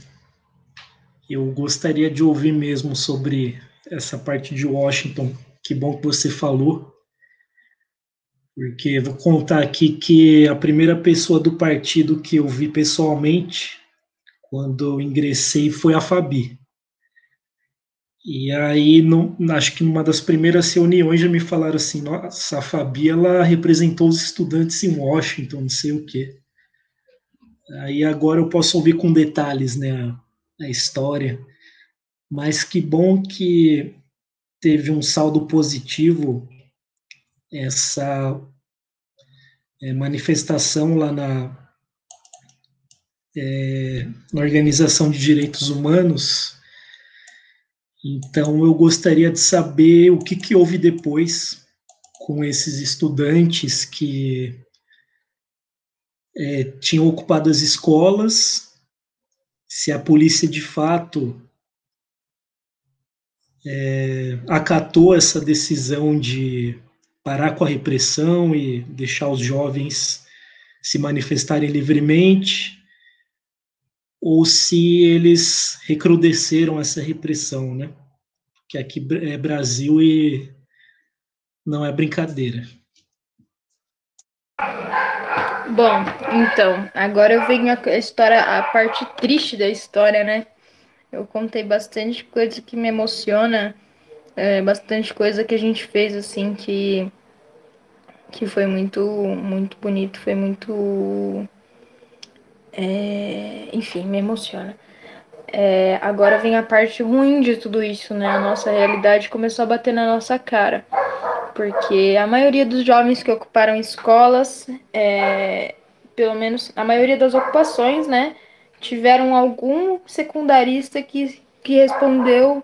Speaker 2: Eu gostaria de ouvir mesmo sobre essa parte de Washington. Que bom que você falou. Porque vou contar aqui que a primeira pessoa do partido que eu vi pessoalmente, quando eu ingressei, foi a Fabi. E aí, acho que numa das primeiras reuniões já me falaram assim, nossa, a Fabi, ela representou os estudantes em Washington, não sei o quê. Aí agora eu posso ouvir com detalhes, né, a, a história. Mas que bom que teve um saldo positivo essa é, manifestação lá na, é, na Organização de Direitos Humanos. Então, eu gostaria de saber o que, que houve depois com esses estudantes que é, tinham ocupado as escolas, se a polícia de fato acatou essa decisão de parar com a repressão e deixar os jovens se manifestarem livremente, ou se eles recrudesceram essa repressão, né? Que aqui é Brasil e não é brincadeira.
Speaker 3: Bom, então, agora eu venho a história, a parte triste da história, né? Eu contei bastante coisa que me emociona, é, bastante coisa que a gente fez assim que que foi muito muito bonito, foi muito é, enfim, me emociona. É, agora vem a parte ruim de tudo isso, né? A nossa realidade começou a bater na nossa cara. Porque a maioria dos jovens que ocuparam escolas, é, pelo menos a maioria das ocupações, né? tiveram algum secundarista que, que respondeu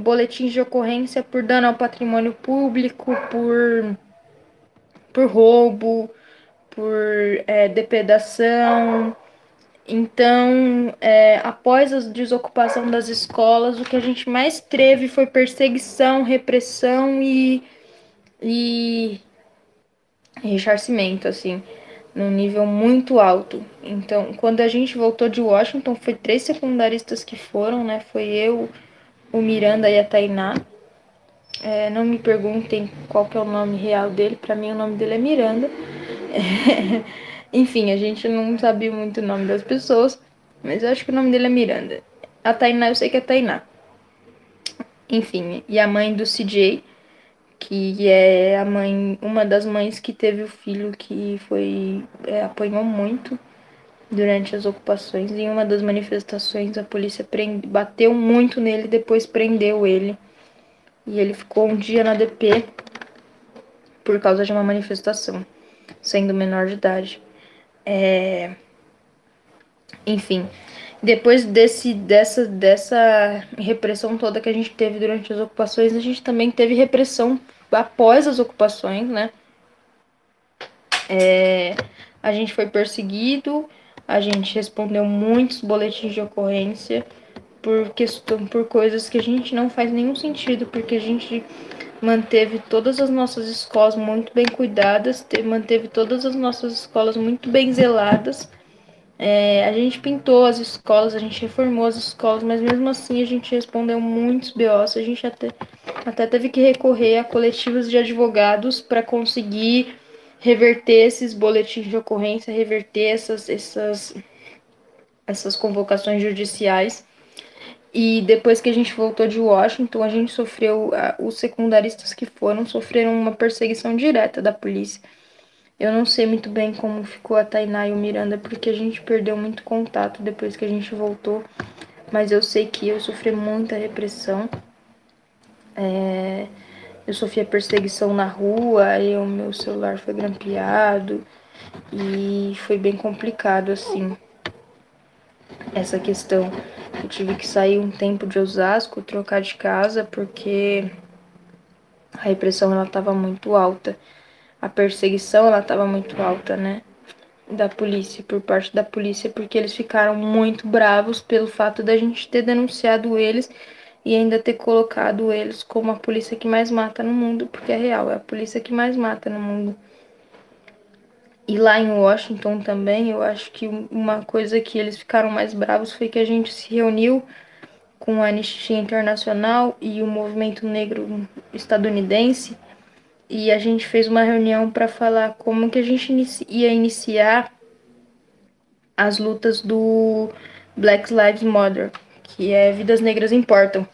Speaker 3: boletins de ocorrência por dano ao patrimônio público, por, por roubo, por é, depredação. Então, é, após a desocupação das escolas, o que a gente mais teve foi perseguição, repressão e, e ressarcimento, assim num nível muito alto. Então, quando a gente voltou de Washington, foi três secundaristas que foram, né? Foi eu, o Miranda e a Tainá. É, não me perguntem qual que é o nome real dele, para mim o nome dele é Miranda. É, enfim, a gente não sabia muito o nome das pessoas, mas eu acho que o nome dele é Miranda. A Tainá, eu sei que é Tainá. Enfim, e a mãe do CJ, que é a mãe, uma das mães que teve o filho que foi é, apanhou muito durante as ocupações. Em uma das manifestações, a polícia prende, bateu muito nele, depois prendeu ele. E ele ficou um dia na DP por causa de uma manifestação, sendo menor de idade. É... Enfim, depois desse, dessa, dessa repressão toda que a gente teve durante as ocupações, a gente também teve repressão após as ocupações, né? É, a gente foi perseguido, a gente respondeu muitos boletins de ocorrência por, questão, por coisas que a gente não faz nenhum sentido, porque a gente manteve todas as nossas escolas muito bem cuidadas, manteve todas as nossas escolas muito bem zeladas é, a gente pintou as escolas, a gente reformou as escolas, mas mesmo assim a gente respondeu muitos BOs. A gente até, até teve que recorrer a coletivos de advogados para conseguir reverter esses boletins de ocorrência, reverter essas, essas, essas convocações judiciais. E depois que a gente voltou de Washington, a gente sofreu, os secundaristas que foram sofreram uma perseguição direta da polícia eu não sei muito bem como ficou a Tainá e o Miranda, porque a gente perdeu muito contato depois que a gente voltou. Mas eu sei que eu sofri muita repressão. É, eu sofri a perseguição na rua, aí o meu celular foi grampeado. E foi bem complicado, assim, essa questão. Eu tive que sair um tempo de Osasco, trocar de casa, porque a repressão ela estava muito alta, a perseguição ela estava muito alta, né? Da polícia, por parte da polícia, porque eles ficaram muito bravos pelo fato da gente ter denunciado eles e ainda ter colocado eles como a polícia que mais mata no mundo, porque é real, é a polícia que mais mata no mundo. E lá em Washington também, eu acho que uma coisa que eles ficaram mais bravos foi que a gente se reuniu com a Anistia Internacional e o movimento negro estadunidense e a gente fez uma reunião para falar como que a gente ia iniciar as lutas do Black Lives Matter, que é Vidas Negras Importam.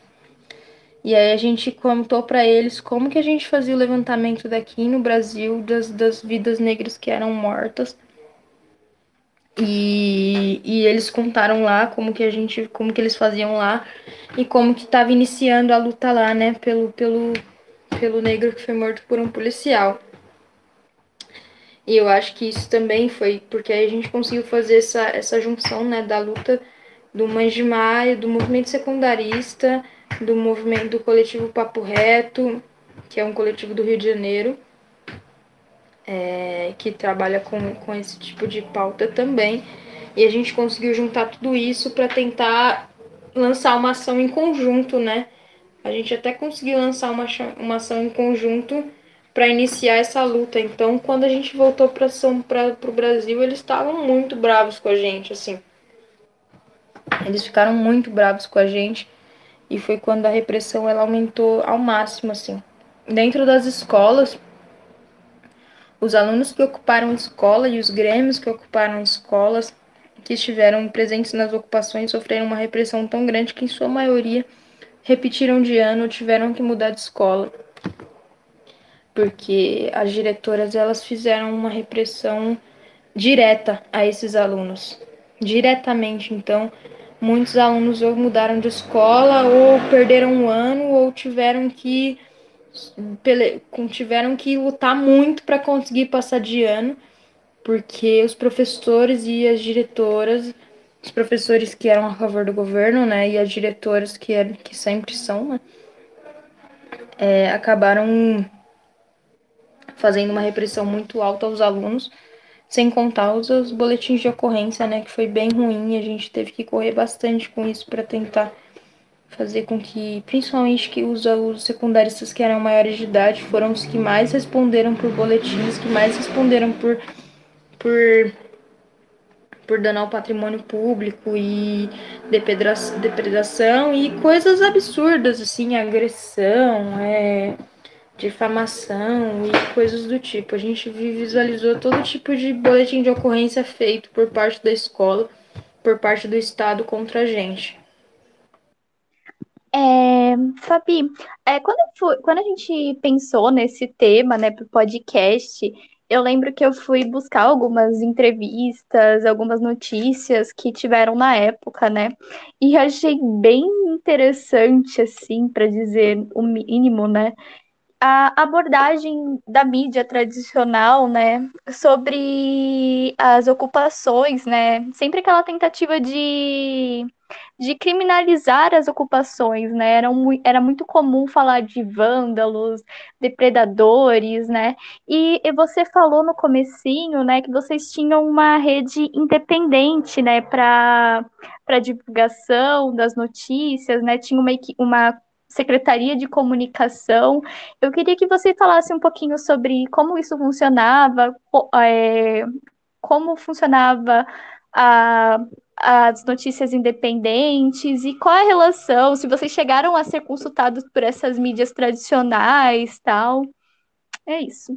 Speaker 3: E aí a gente contou para eles como que a gente fazia o levantamento daqui no Brasil das, das vidas negras que eram mortas. E, e eles contaram lá como que a gente, como que eles faziam lá e como que estava iniciando a luta lá, né, pelo, pelo, pelo negro que foi morto por um policial. E eu acho que isso também foi porque a gente conseguiu fazer essa, essa junção, né, da luta do de Maio, do movimento secundarista do movimento do coletivo Papo Reto, que é um coletivo do Rio de Janeiro, é, que trabalha com, com esse tipo de pauta também. E a gente conseguiu juntar tudo isso para tentar lançar uma ação em conjunto, né? A gente até conseguiu lançar uma, uma ação em conjunto para iniciar essa luta. Então, quando a gente voltou para o Brasil, eles estavam muito bravos com a gente, assim. Eles ficaram muito bravos com a gente e foi quando a repressão ela aumentou ao máximo assim. Dentro das escolas, os alunos que ocuparam escola e os grêmios que ocuparam escolas, que estiveram presentes nas ocupações, sofreram uma repressão tão grande que em sua maioria repetiram de ano ou tiveram que mudar de escola. Porque as diretoras elas fizeram uma repressão direta a esses alunos, diretamente. Então, Muitos alunos ou mudaram de escola, ou perderam um ano, ou tiveram que tiveram que lutar muito para conseguir passar de ano, porque os professores e as diretoras, os professores que eram a favor do governo, né, e as diretoras que, eram, que sempre são, né, é, acabaram fazendo uma repressão muito alta aos alunos sem contar os, os boletins de ocorrência, né, que foi bem ruim, a gente teve que correr bastante com isso para tentar fazer com que, principalmente que os, os secundaristas que eram maiores de idade foram os que mais responderam por boletins, que mais responderam por por por dano ao patrimônio público e depredação e coisas absurdas assim, agressão, é difamação e coisas do tipo. A gente visualizou todo tipo de boletim de ocorrência feito por parte da escola, por parte do Estado contra a gente.
Speaker 4: É, Fabi, é, quando, fui, quando a gente pensou nesse tema, né, para o podcast, eu lembro que eu fui buscar algumas entrevistas, algumas notícias que tiveram na época, né? E achei bem interessante, assim, para dizer o mínimo, né? A abordagem da mídia tradicional, né, sobre as ocupações, né, sempre aquela tentativa de, de criminalizar as ocupações, né, era, um, era muito comum falar de vândalos, depredadores, né, e, e você falou no comecinho, né, que vocês tinham uma rede independente, né, para divulgação das notícias, né, tinha uma, uma Secretaria de Comunicação. Eu queria que você falasse um pouquinho sobre como isso funcionava, é, como funcionava a, as notícias independentes e qual a relação, se vocês chegaram a ser consultados por essas mídias tradicionais, tal. É isso.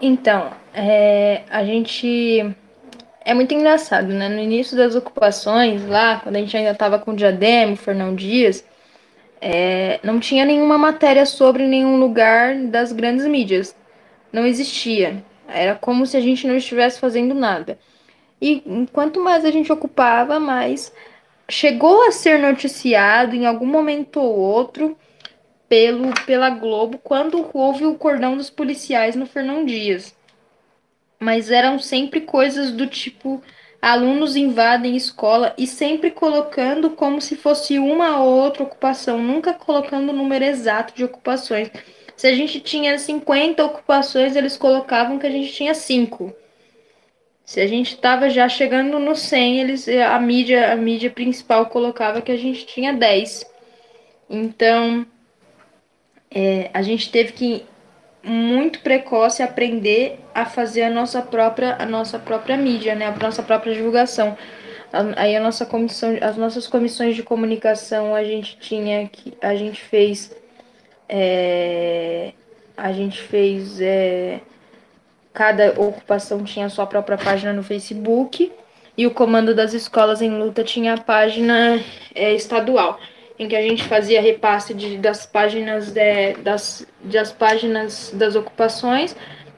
Speaker 3: Então, é, a gente é muito engraçado, né? No início das ocupações, lá, quando a gente ainda estava com o Diadema, o Fernão Dias, é, não tinha nenhuma matéria sobre nenhum lugar das grandes mídias. Não existia. Era como se a gente não estivesse fazendo nada. E quanto mais a gente ocupava, mais chegou a ser noticiado em algum momento ou outro pelo pela Globo quando houve o cordão dos policiais no Fernão Dias mas eram sempre coisas do tipo alunos invadem escola e sempre colocando como se fosse uma ou outra ocupação, nunca colocando o número exato de ocupações. Se a gente tinha 50 ocupações, eles colocavam que a gente tinha 5. Se a gente estava já chegando no 100, eles, a mídia, a mídia principal colocava que a gente tinha 10. Então, é, a gente teve que muito precoce aprender a fazer a nossa própria a nossa própria mídia, né, a nossa própria divulgação. Aí a nossa comissão, as nossas comissões de comunicação a gente tinha que a gente fez é, a gente fez é, cada ocupação tinha sua própria página no Facebook e o comando das escolas em luta tinha a página é, estadual em que a gente fazia repasse de, das páginas de, das, páginas das ocupações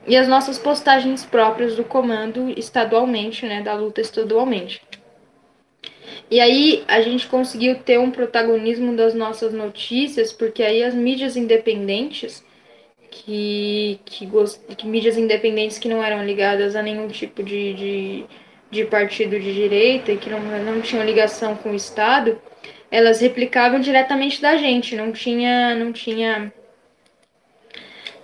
Speaker 3: e as nossas postagens próprias do comando estadualmente, né, da luta estadualmente. E aí a gente conseguiu ter um protagonismo das nossas notícias, porque aí as mídias independentes, que, que, que mídias independentes que não eram ligadas a nenhum tipo de, de, de partido de direita e que não, não tinham ligação com o Estado, elas replicavam diretamente da gente, não tinha, não tinha,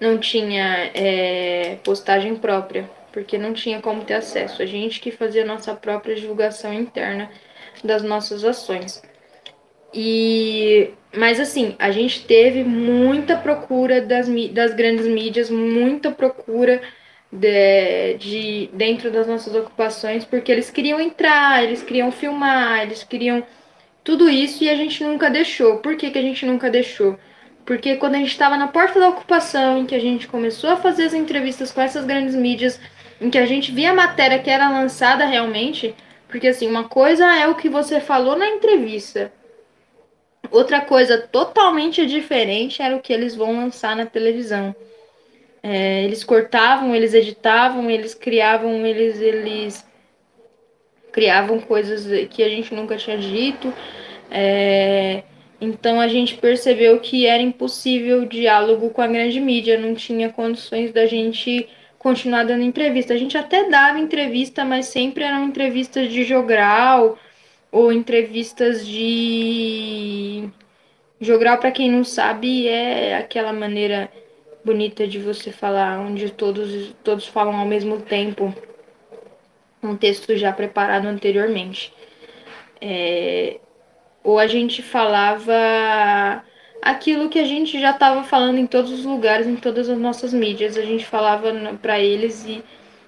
Speaker 3: não tinha é, postagem própria, porque não tinha como ter acesso. A gente que fazia nossa própria divulgação interna das nossas ações. E, mas assim, a gente teve muita procura das, das grandes mídias, muita procura de, de dentro das nossas ocupações, porque eles queriam entrar, eles queriam filmar, eles queriam tudo isso e a gente nunca deixou. Por que, que a gente nunca deixou? Porque quando a gente estava na porta da ocupação, em que a gente começou a fazer as entrevistas com essas grandes mídias, em que a gente via a matéria que era lançada realmente, porque assim, uma coisa é o que você falou na entrevista, outra coisa totalmente diferente era o que eles vão lançar na televisão. É, eles cortavam, eles editavam, eles criavam, eles, eles criavam coisas que a gente nunca tinha dito. É, então a gente percebeu que era impossível o diálogo com a grande mídia, não tinha condições da gente continuar dando entrevista. A gente até dava entrevista, mas sempre eram entrevistas de jogral ou entrevistas de jogral para quem não sabe é aquela maneira bonita de você falar onde todos todos falam ao mesmo tempo um texto já preparado anteriormente. É, ou a gente falava aquilo que a gente já estava falando em todos os lugares, em todas as nossas mídias. A gente falava para eles e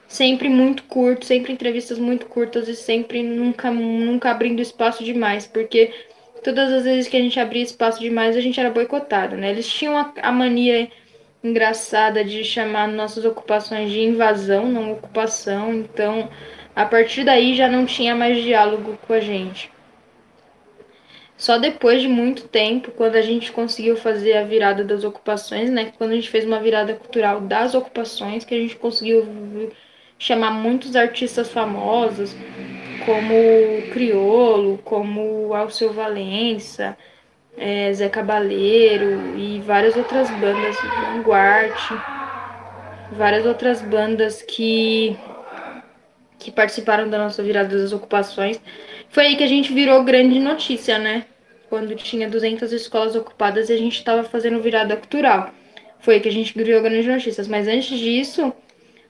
Speaker 3: sempre muito curto, sempre entrevistas muito curtas e sempre nunca, nunca abrindo espaço demais, porque todas as vezes que a gente abria espaço demais a gente era boicotado, né? Eles tinham a, a mania engraçada de chamar nossas ocupações de invasão, não ocupação, então a partir daí já não tinha mais diálogo com a gente. Só depois de muito tempo, quando a gente conseguiu fazer a virada das ocupações, né? Quando a gente fez uma virada cultural das ocupações, que a gente conseguiu chamar muitos artistas famosos, como Criolo, como Alceu Valença, é, Zé Cabaleiro e várias outras bandas, Vanguard, várias outras bandas que que participaram da nossa virada das ocupações. Foi aí que a gente virou grande notícia, né? Quando tinha 200 escolas ocupadas e a gente estava fazendo virada cultural. Foi aí que a gente virou grandes notícias. Mas antes disso,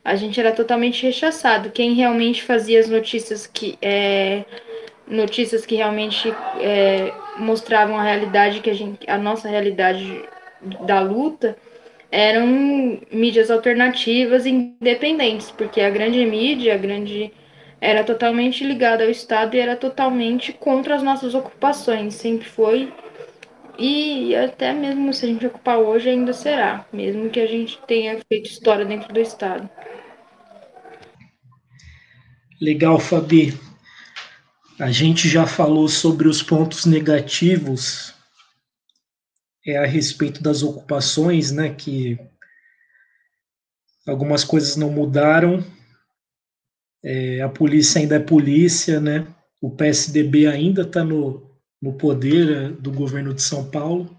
Speaker 3: a gente era totalmente rechaçado. Quem realmente fazia as notícias que é, notícias que realmente é, mostravam a realidade que a gente, a nossa realidade da luta, eram mídias alternativas independentes, porque a grande mídia, a grande era totalmente ligada ao Estado e era totalmente contra as nossas ocupações, sempre foi e até mesmo se a gente ocupar hoje ainda será, mesmo que a gente tenha feito história dentro do Estado.
Speaker 2: Legal, Fabi. A gente já falou sobre os pontos negativos é a respeito das ocupações, né, que algumas coisas não mudaram, é, a polícia ainda é polícia, né, o PSDB ainda está no, no poder é, do governo de São Paulo,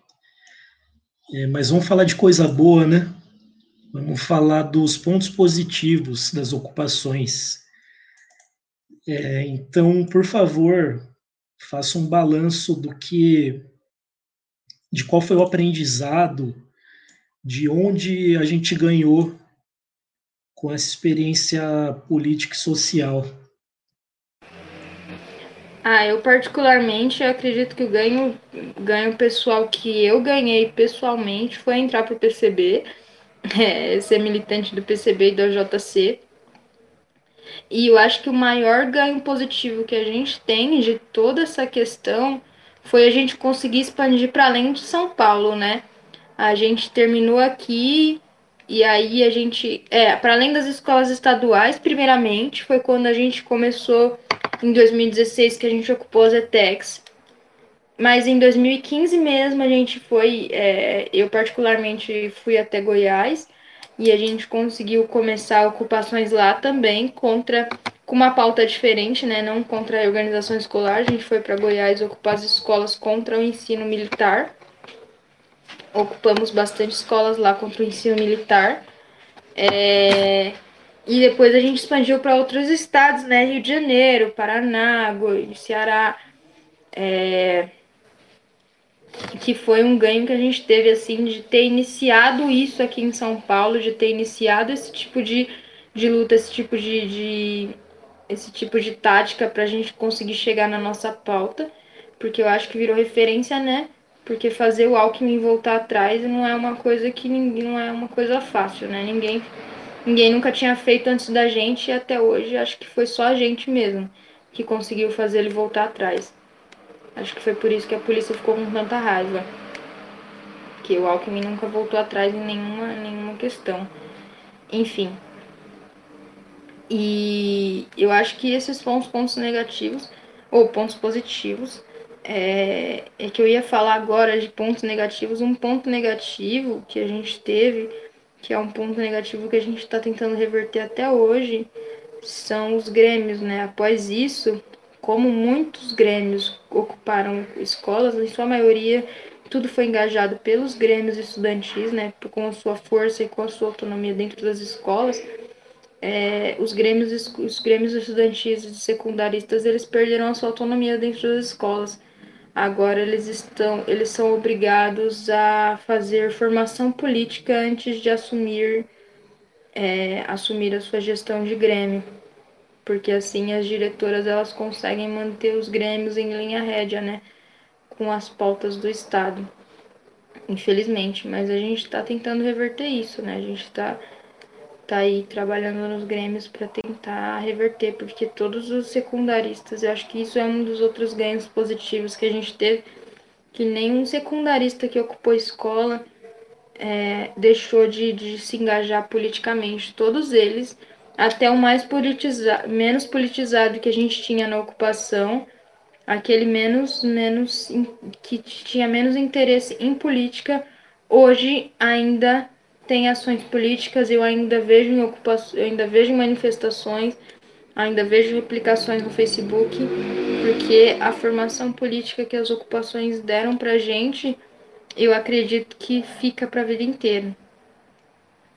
Speaker 2: é, mas vamos falar de coisa boa, né, vamos falar dos pontos positivos das ocupações. É, então, por favor, faça um balanço do que, de qual foi o aprendizado, de onde a gente ganhou com essa experiência política e social.
Speaker 3: Ah, eu particularmente acredito que o ganho, ganho pessoal que eu ganhei pessoalmente foi entrar para o PCB, é, ser militante do PCB e do JC. E eu acho que o maior ganho positivo que a gente tem de toda essa questão foi a gente conseguir expandir para além de São Paulo, né? A gente terminou aqui e aí a gente, é, para além das escolas estaduais, primeiramente, foi quando a gente começou em 2016 que a gente ocupou as ETECs. Mas em 2015 mesmo a gente foi, é, eu particularmente fui até Goiás e a gente conseguiu começar ocupações lá também contra com uma pauta diferente, né, não contra a organização escolar, a gente foi para Goiás ocupar as escolas contra o ensino militar. Ocupamos bastante escolas lá contra o ensino militar. É, e depois a gente expandiu para outros estados, né? Rio de Janeiro, Paraná, Ceará. É, que foi um ganho que a gente teve, assim, de ter iniciado isso aqui em São Paulo, de ter iniciado esse tipo de, de luta, esse tipo de, de esse tipo de tática para a gente conseguir chegar na nossa pauta, porque eu acho que virou referência, né? Porque fazer o Alckmin voltar atrás não é uma coisa que ninguém, não é uma coisa fácil, né? Ninguém ninguém nunca tinha feito antes da gente e até hoje acho que foi só a gente mesmo que conseguiu fazer ele voltar atrás. Acho que foi por isso que a polícia ficou com tanta raiva. Que o Alckmin nunca voltou atrás em nenhuma, nenhuma questão. Enfim. E eu acho que esses são os pontos negativos, ou pontos positivos, é, é que eu ia falar agora de pontos negativos. Um ponto negativo que a gente teve que é um ponto negativo que a gente está tentando reverter até hoje, são os grêmios, né? Após isso, como muitos grêmios ocuparam escolas, em sua maioria tudo foi engajado pelos grêmios estudantis, né? Com a sua força e com a sua autonomia dentro das escolas. É, os grêmios os grêmios estudantis e secundaristas eles perderam a sua autonomia dentro das escolas Agora eles estão, eles são obrigados a fazer formação política antes de assumir é, assumir a sua gestão de grêmio, porque assim as diretoras elas conseguem manter os grêmios em linha rédea, né, com as pautas do estado. Infelizmente, mas a gente está tentando reverter isso, né? A gente está tá aí trabalhando nos grêmios para tentar reverter, porque todos os secundaristas, eu acho que isso é um dos outros ganhos positivos que a gente teve, que nenhum secundarista que ocupou escola é, deixou de, de se engajar politicamente. Todos eles, até o mais politizado, menos politizado que a gente tinha na ocupação, aquele menos, menos que tinha menos interesse em política, hoje ainda tem ações políticas, eu ainda vejo em ocupações, ainda vejo manifestações, ainda vejo replicações no Facebook, porque a formação política que as ocupações deram pra gente, eu acredito que fica para a vida inteira.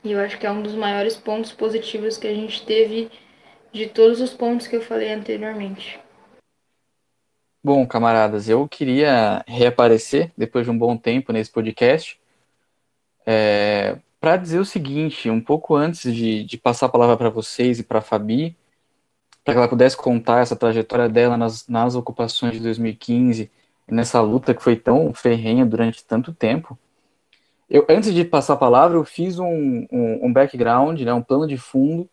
Speaker 3: E eu acho que é um dos maiores pontos positivos que a gente teve de todos os pontos que eu falei anteriormente.
Speaker 1: Bom, camaradas, eu queria reaparecer depois de um bom tempo nesse podcast. É, para dizer o seguinte, um pouco antes de, de passar a palavra para vocês e para a Fabi, para que ela pudesse contar essa trajetória dela nas, nas ocupações de 2015, nessa luta que foi tão ferrenha durante tanto tempo. Eu, antes de passar a palavra, eu fiz um, um, um background, né, um plano de fundo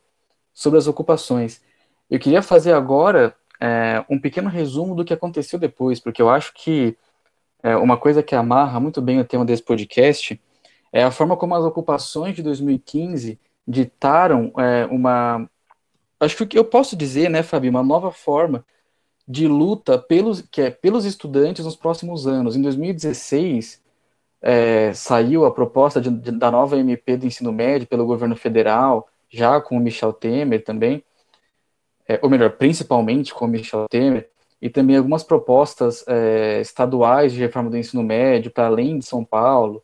Speaker 1: sobre as ocupações. Eu queria fazer agora é, um pequeno resumo do que aconteceu depois, porque eu acho que é, uma coisa que amarra muito bem o tema desse podcast é a forma como as ocupações de 2015 ditaram é, uma. Acho que eu posso dizer, né, Fabi, uma nova forma de luta pelos, que é, pelos estudantes nos próximos anos. Em 2016, é, saiu a proposta de, de, da nova MP do ensino médio pelo governo federal, já com o Michel Temer também, é, ou melhor, principalmente com o Michel Temer, e também algumas propostas é, estaduais de reforma do ensino médio para além de São Paulo,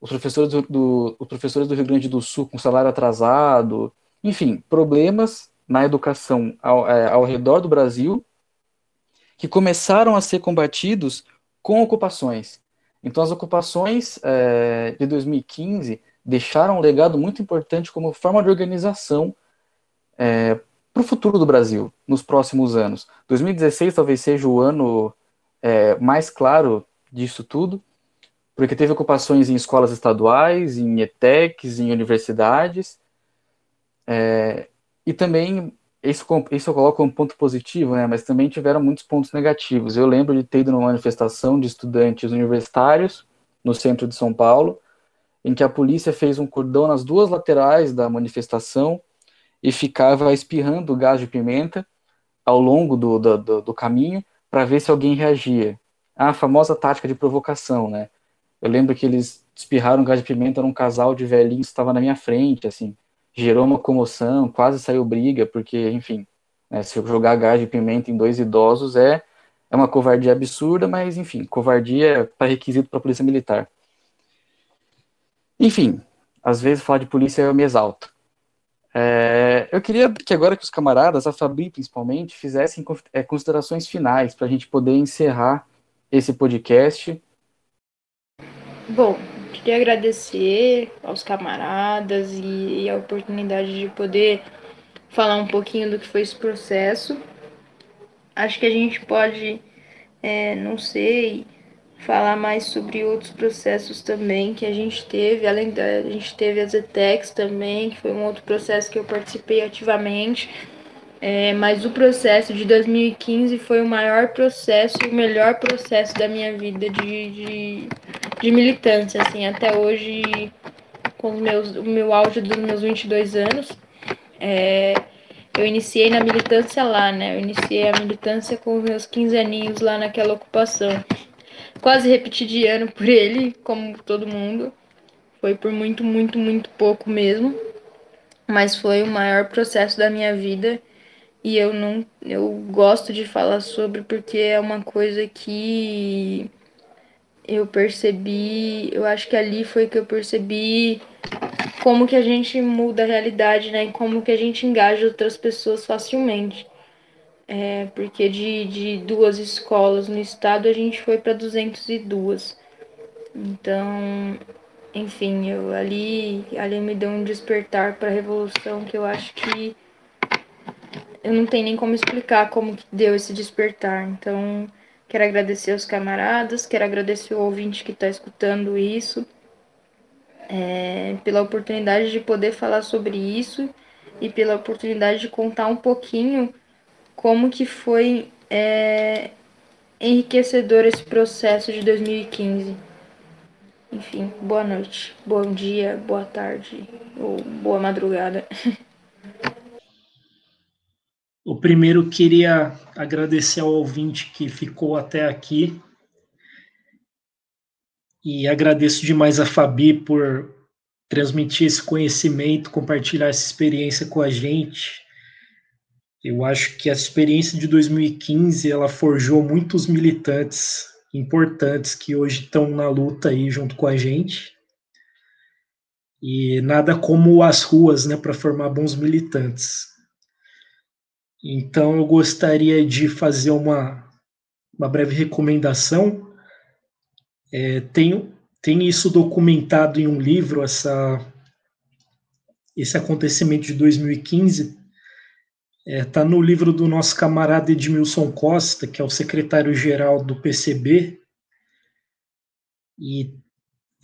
Speaker 1: os professores do, do, os professores do Rio Grande do Sul com salário atrasado, enfim, problemas na educação ao, é, ao redor do Brasil que começaram a ser combatidos com ocupações. Então, as ocupações é, de 2015 deixaram um legado muito importante como forma de organização é, para o futuro do Brasil nos próximos anos. 2016 talvez seja o ano é, mais claro disso tudo, porque teve ocupações em escolas estaduais, em ETECs, em universidades, é, e também, isso, isso eu coloco como ponto positivo, né, mas também tiveram muitos pontos negativos. Eu lembro de ter ido numa manifestação de estudantes universitários no centro de São Paulo, em que a polícia fez um cordão nas duas laterais da manifestação e ficava espirrando gás de pimenta ao longo do, do, do caminho para ver se alguém reagia. A famosa tática de provocação, né? Eu lembro que eles espirraram gás de pimenta num casal de velhinhos que estava na minha frente, assim. Gerou uma comoção, quase saiu briga, porque, enfim, né, se jogar gás de pimenta em dois idosos é, é uma covardia absurda, mas, enfim, covardia para requisito para a polícia militar. Enfim, às vezes falar de polícia eu me exalto. É, eu queria que agora que os camaradas, a Fabi principalmente, fizessem é, considerações finais para a gente poder encerrar esse podcast.
Speaker 3: Bom, queria agradecer aos camaradas e, e a oportunidade de poder falar um pouquinho do que foi esse processo. Acho que a gente pode, é, não sei, falar mais sobre outros processos também que a gente teve, além da a gente teve as ETECs também, que foi um outro processo que eu participei ativamente. É, mas o processo de 2015 foi o maior processo o melhor processo da minha vida de, de, de militância, assim, até hoje, com meus, o meu auge dos meus 22 anos, é, eu iniciei na militância lá, né, eu iniciei a militância com os meus 15 aninhos lá naquela ocupação quase repeti de ano por ele, como todo mundo. Foi por muito, muito, muito pouco mesmo. Mas foi o maior processo da minha vida e eu não eu gosto de falar sobre porque é uma coisa que eu percebi, eu acho que ali foi que eu percebi como que a gente muda a realidade, né? E como que a gente engaja outras pessoas facilmente. É, porque de, de duas escolas no estado a gente foi para 202. Então, enfim, eu ali, ali me deu um despertar para a revolução que eu acho que eu não tenho nem como explicar como que deu esse despertar. Então, quero agradecer aos camaradas, quero agradecer o ouvinte que está escutando isso, é, pela oportunidade de poder falar sobre isso e pela oportunidade de contar um pouquinho como que foi é, enriquecedor esse processo de 2015. Enfim, boa noite, bom dia, boa tarde ou boa madrugada.
Speaker 2: O primeiro queria agradecer ao ouvinte que ficou até aqui. E agradeço demais a Fabi por transmitir esse conhecimento, compartilhar essa experiência com a gente. Eu acho que a experiência de 2015 ela forjou muitos militantes importantes que hoje estão na luta aí junto com a gente. E nada como as ruas, né, para formar bons militantes. Então eu gostaria de fazer uma, uma breve recomendação. É, tem, tem isso documentado em um livro, essa, esse acontecimento de 2015, Está é, tá no livro do nosso camarada Edmilson Costa, que é o secretário-geral do PCB, e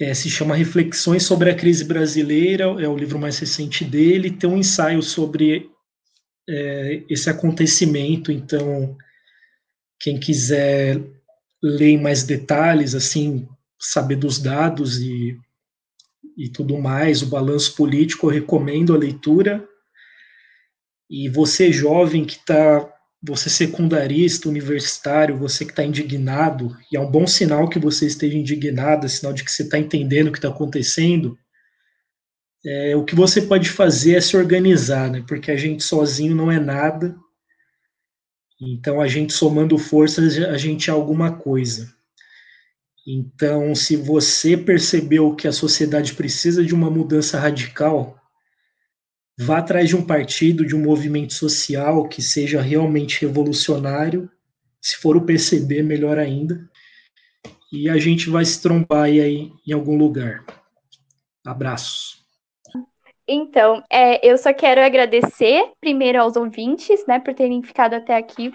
Speaker 2: é, se chama Reflexões sobre a Crise Brasileira, é o livro mais recente dele, tem um ensaio sobre é, esse acontecimento, então quem quiser ler em mais detalhes, assim, saber dos dados e, e tudo mais, o balanço político, eu recomendo a leitura. E você jovem que está, você secundarista, universitário, você que está indignado, e é um bom sinal que você esteja indignado, é sinal de que você está entendendo o que está acontecendo. É, o que você pode fazer é se organizar, né? Porque a gente sozinho não é nada. Então, a gente somando forças, a gente é alguma coisa. Então, se você percebeu que a sociedade precisa de uma mudança radical, vá atrás de um partido, de um movimento social que seja realmente revolucionário. Se for o PCB, melhor ainda. E a gente vai se trombar aí em algum lugar. Abraços.
Speaker 4: Então, é, eu só quero agradecer primeiro aos ouvintes, né, por terem ficado até aqui,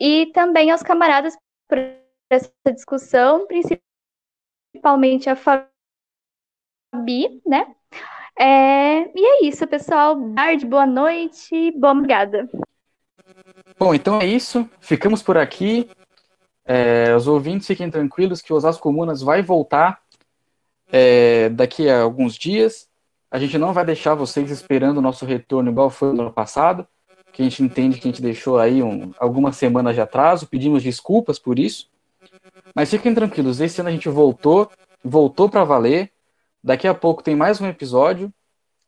Speaker 4: e também aos camaradas por essa discussão, principalmente a Fabi, né? É, e é isso, pessoal. Tarde, boa noite, boa obrigada.
Speaker 1: Bom, então é isso. Ficamos por aqui. É, os ouvintes fiquem tranquilos que o Osasco Comunas vai voltar é, daqui a alguns dias. A gente não vai deixar vocês esperando o nosso retorno igual foi no ano passado, que a gente entende que a gente deixou aí um, algumas semanas de atraso, pedimos desculpas por isso. Mas fiquem tranquilos, esse ano a gente voltou, voltou para valer. Daqui a pouco tem mais um episódio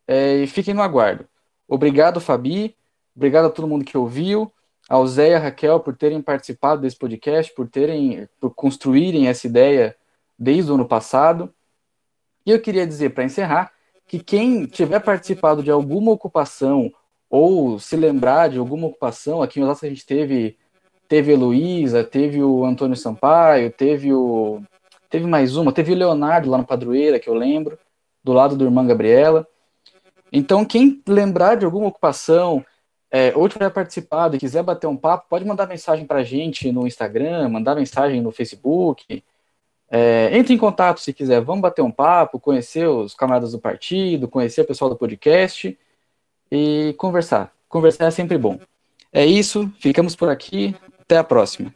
Speaker 1: é, e fiquem no aguardo. Obrigado, Fabi. Obrigado a todo mundo que ouviu, ao Zé e a Raquel por terem participado desse podcast, por terem, por construírem essa ideia desde o ano passado. E eu queria dizer, para encerrar, que quem tiver participado de alguma ocupação ou se lembrar de alguma ocupação, aqui em Osasco a gente teve teve Heloísa, teve o Antônio Sampaio, teve o teve mais uma, teve o Leonardo lá no Padroeira, que eu lembro, do lado do irmã Gabriela. Então, quem lembrar de alguma ocupação, é, ou tiver participado e quiser bater um papo, pode mandar mensagem para a gente no Instagram, mandar mensagem no Facebook, é, entre em contato se quiser, vamos bater um papo, conhecer os camaradas do partido, conhecer o pessoal do podcast e conversar. Conversar é sempre bom. É isso, ficamos por aqui, até a próxima.